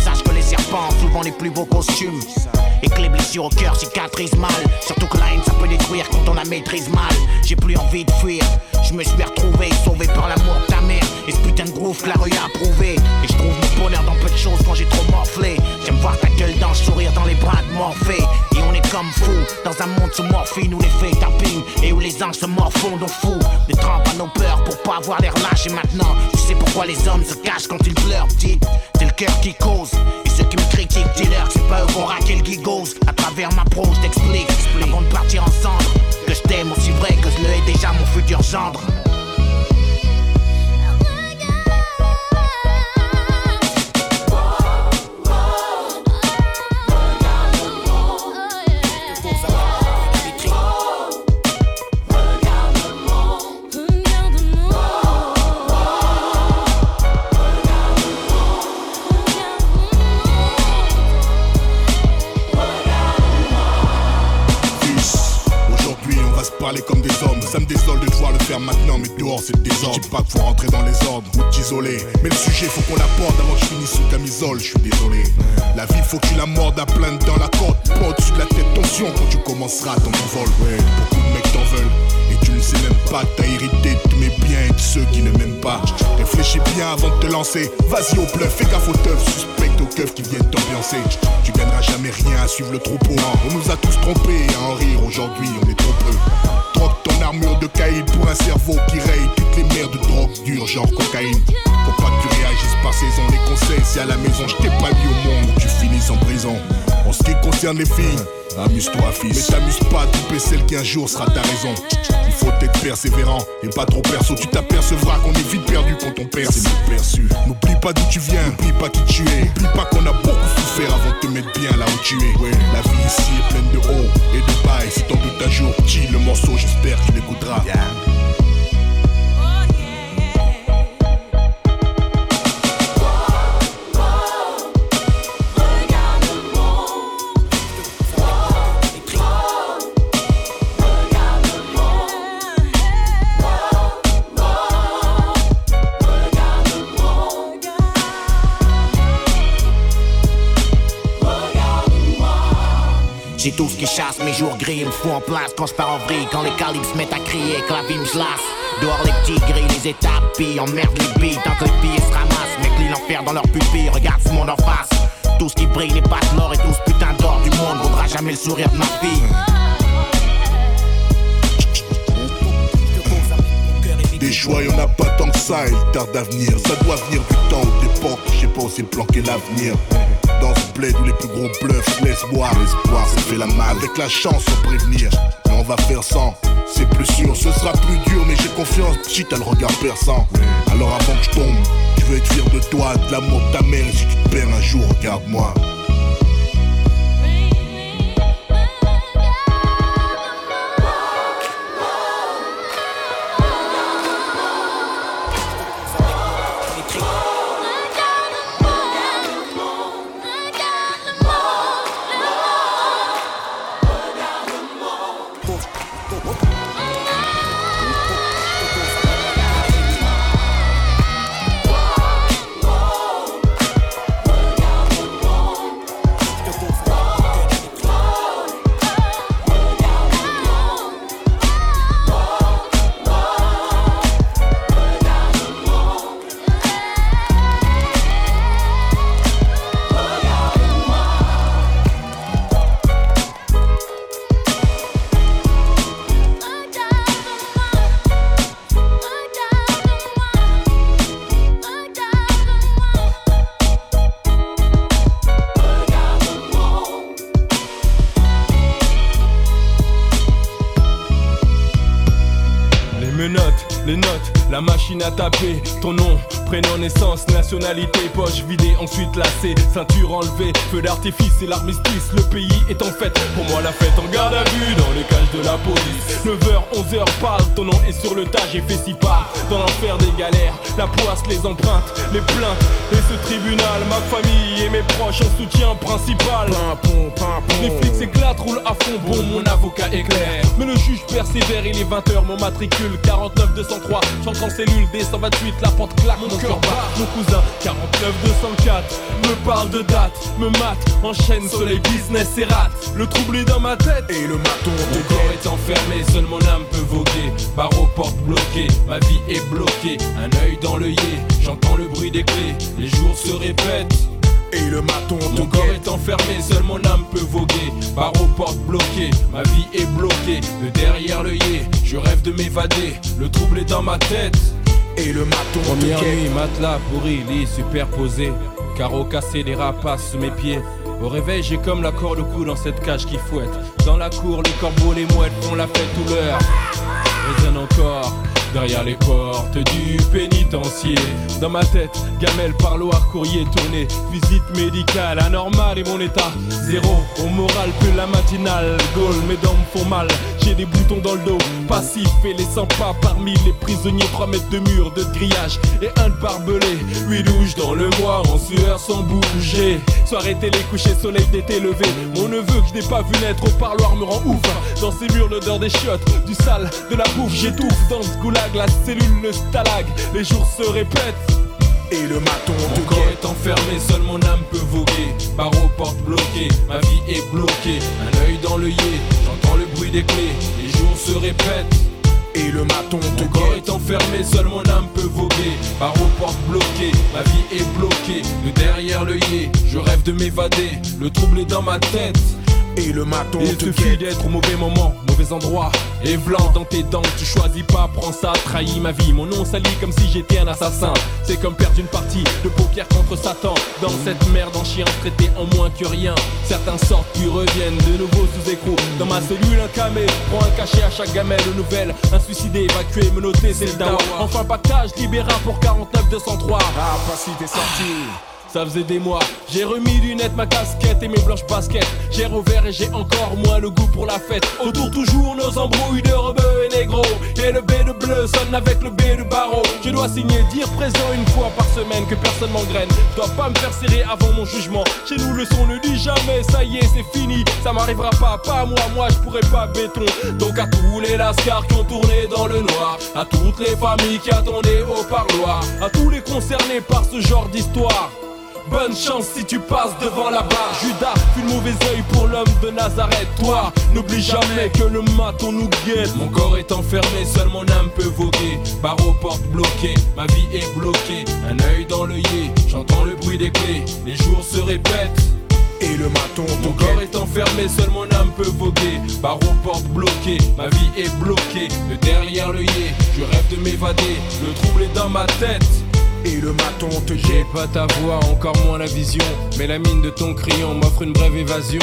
les plus beaux costumes. Et que les blessures au cœur cicatrisent mal. Surtout que la haine ça peut détruire quand on la maîtrise mal. J'ai plus envie de fuir. Je me suis retrouvé, sauvé par l'amour de ta mère. Et ce putain de groove que la rue a approuvé. Et je trouve mon bonheur dans peu de choses quand j'ai trop morflé. J'aime voir ta gueule dans le sourire dans les bras de Morphée. Et on est comme fous dans un monde sous morphine où les faits tapping et où les anges se morfondent au fou. Des trempes à nos peurs pour pas avoir l'air lâche. Et maintenant, tu sais pourquoi les hommes se cachent quand ils pleurent, petite. C'est le cœur qui cause. Et ceux qui me critiquent, dis-leur que c'est pas eux qu'on raqué le gigose. À travers ma pro, je t'explique. Avant de partir ensemble, que je t'aime aussi vrai que je le hais déjà mon futur gendre.
Comme des hommes. Ça me désole de devoir le faire maintenant, mais dehors c'est désordre. Je pas qu'il faut rentrer dans les ordres ou t'isoler. Mais le sujet faut qu'on l'apporte avant que je finisse sous camisole, je suis désolé. La vie faut que tu la mordes à pleine dans la côte. Pas au-dessus de la tête, tension quand tu commenceras ton envol. Ouais, beaucoup de mecs t'en veulent. Ne sais même pas t'as hérité de mes biens et de ceux qui ne m'aiment pas. Réfléchis bien avant de te lancer. Vas-y au bluff, fais gaffe aux teufs, suspecte aux keufs qui viennent t'ambiancer. Tu gagneras jamais rien à suivre le troupeau. On nous a tous trompés à en rire. Aujourd'hui, on est trop peu. Troque ton armure de caïd pour un cerveau qui raye toutes les mers de drogue dure, genre cocaïne. Faut pas que tu réagisses par saison. Les conseils, c'est à la maison. Je t'ai pas mis au monde tu finisses en prison. En ce qui concerne les filles, amuse-toi, fils. Mais t'amuse pas à couper celle qui un jour sera ta raison. Il faut être persévérant et pas trop perso. Tu t'apercevras qu'on est vite perdu quand on perd. C'est perçu. N'oublie pas d'où tu viens, n'oublie pas qui tu es. N'oublie pas qu'on a beaucoup souffert avant de te mettre bien là où tu es. Ouais, la vie ici est pleine de hauts et de bas. Et si t'en doutes un jour, petit le morceau, j'espère qu'il écoutera.
Qui chasse, mes jours gris me font en place quand je pars en vrille, quand les calibres se mettent à crier, quand la vie me se lasse. Dehors les petits gris, les étapes emmerde les billes, tant que les billets se ramassent, clients l'enfer dans leur pupille, regarde ce monde en face. Tout ce qui brille n'est pas de et tout ce putain d'or du monde vaudra jamais le sourire de ma fille.
Des choix, y'en a pas tant que ça, il tarde à venir. Ça doit venir du temps ou d'époque, je sais pas où c'est planqué l'avenir. Les plus gros bluffs laissent boire, l'espoir ça fait la malle. Avec la chance, on prévenir, mais on va faire sans. C'est plus sûr, ce sera plus dur, mais j'ai confiance. Si t'as le regard perçant, alors avant que je tombe, je veux être fier de toi, de l'amour de ta mère. Si tu te perds un jour, regarde-moi.
Les menottes, les notes, la machine à taper, ton nom, prénom, naissance, nationalité, poche vidée, ensuite lacée, ceinture enlevée, feu d'artifice et l'armistice, le pays est en fête, pour moi la fête en garde à vue, dans les cages de la police, 9h, 11h, parle, ton nom est sur le tas, j'ai fait si pas, dans l'enfer des galères, la poisse, les empreintes, les plaintes, et ce tribunal, ma famille et mes proches en soutien principal, les flics s'éclatent, roulent à fond, bon, mon avocat est clair, mais le juge persévère, il est 20h, mon matricule 49 203, j'entre en cellule D128, la porte claque, mon cœur bat, mon cousin 49 204, me parle de date, me mate, enchaîne soleil business et rate, le trouble est dans ma tête, et le maton
Mon corps est enfermé, seule mon âme peut voguer. Barreaux, portes bloquées, ma vie est bloquée. Un œil dans l'œillet, j'entends le bruit des clés. Les jours se répètent.
Et le maton
Mon corps est enfermé, seule mon âme peut voguer. Barreaux, portes bloquées, ma vie est bloquée. De derrière l'œillet, je rêve de m'évader. Le trouble est dans ma tête.
Et le maton
Première
te
nuit, matelas pourri, lit superposé. Carreaux cassés, des rapaces sous mes pieds. Au réveil, j'ai comme la corde au cou dans cette cage qui fouette. Dans la cour, les corbeaux, les mouettes font la fête tout l'heure. Résonne encore derrière les portes du pénitencier. Dans ma tête, gamelle, parloir, courrier tourné. Visite médicale, anormale et mon état zéro. Au moral, plus la matinale. Gaulle, mes dents me font mal. J'ai des boutons dans le dos, passif et les 100 pas parmi les prisonniers. 3 mètres de mur, de grillage et un de barbelé. 8 douches dans le mois, en sueur sans bouger. Soirée télé, coucher, soleil d'été levé. Mon neveu que je n'ai pas vu naître au parloir me rend ouf. Dans ces murs, l'odeur des chiottes, du sale, de la bouffe. J'étouffe dans ce la cellule, le stalag. Les jours se répètent.
Et le maton
Mon corps est enfermé, seule mon âme peut voguer. Barreaux, portes bloquées, ma vie est bloquée. Un œil dans l'œillet, j'entends le bruit des clés. Les jours se répètent.
Et le maton te
Mon corps est enfermé, seule mon âme peut voguer. Barreaux, portes bloquées, ma vie est bloquée. De derrière l'œillet, je rêve de m'évader. Le trouble est dans ma tête.
Et le maton
Il
te
suffit d'être au mauvais moment, mauvais endroit. Et blanc dans tes dents, tu choisis pas, prends ça, trahis ma vie. Mon nom sali comme si j'étais un assassin. C'est comme perdre une partie de poker contre Satan. Dans cette merde en chien traité en moins que rien. Certains sortent puis reviennent de nouveau sous écrou. Dans ma cellule, un camé, prends un cachet à chaque gamelle nouvelle. Un suicidé, évacué, menotté, c'est le dawa. Enfin, pactage, libéra pour 49 203.
Ah, pas si t'es sorti.
Ça faisait des mois, j'ai remis lunettes, ma casquette et mes blanches baskets. J'ai revers et j'ai encore moins le goût pour la fête. Autour toujours nos embrouilles de rebeux et négro. Et le B de bleu sonne avec le B de barreau. Je dois signer, dire présent une fois par semaine que personne m'engraine. Je dois pas me faire serrer avant mon jugement. Chez nous le son ne dit jamais, ça y est, c'est fini. Ça m'arrivera pas, pas moi, moi je pourrais pas béton. Donc à tous les lascars qui ont tourné dans le noir, à toutes les familles qui attendaient au parloir, à tous les concernés par ce genre d'histoire. Bonne chance si tu passes devant la barre Judas fut le mauvais œil pour l'homme de Nazareth Toi, n'oublie jamais que le maton nous guette
Mon corps est enfermé, seule mon âme peut voguer. Barreaux, portes bloquées, ma vie est bloquée. Un œil dans l'œillet, j'entends le bruit des clés. Les jours se répètent.
Et le maton
Mon corps est enfermé, seule mon âme peut voguer. Barreaux, portes bloquées, ma vie est bloquée. De derrière l'œillet, je rêve de m'évader.
évader, le trouble est dans ma tête.
Et le maton te
J'ai pas ta voix, encore moins la vision. Mais la mine de ton crayon m'offre une brève évasion.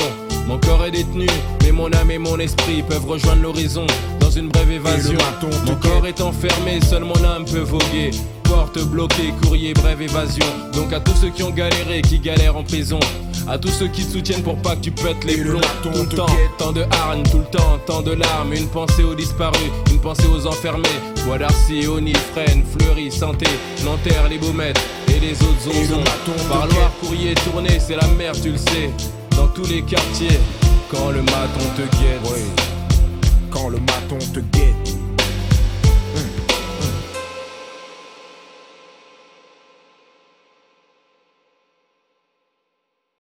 Mon corps est détenu, mais mon âme et mon esprit peuvent rejoindre l'horizon dans une brève évasion. Mon corps est enfermé, seule mon âme peut voguer. Porte bloquée, courrier, brève évasion. Donc à tous ceux qui ont galéré, qui galèrent en prison. À tous ceux qui te soutiennent pour pas que tu pètes les plombs. Tout le temps, tant de hargne, tout le temps, tant de larmes. Une pensée aux disparus, une pensée aux enfermés. Bois d'Arcy, Onifrène, Fleury, Santé. Nanterre, les Baumettes et les autres zonzons Parloir, courrier, tourner, c'est la merde, tu le sais. Dans tous les quartiers, quand le maton te guette.
Quand le maton te guette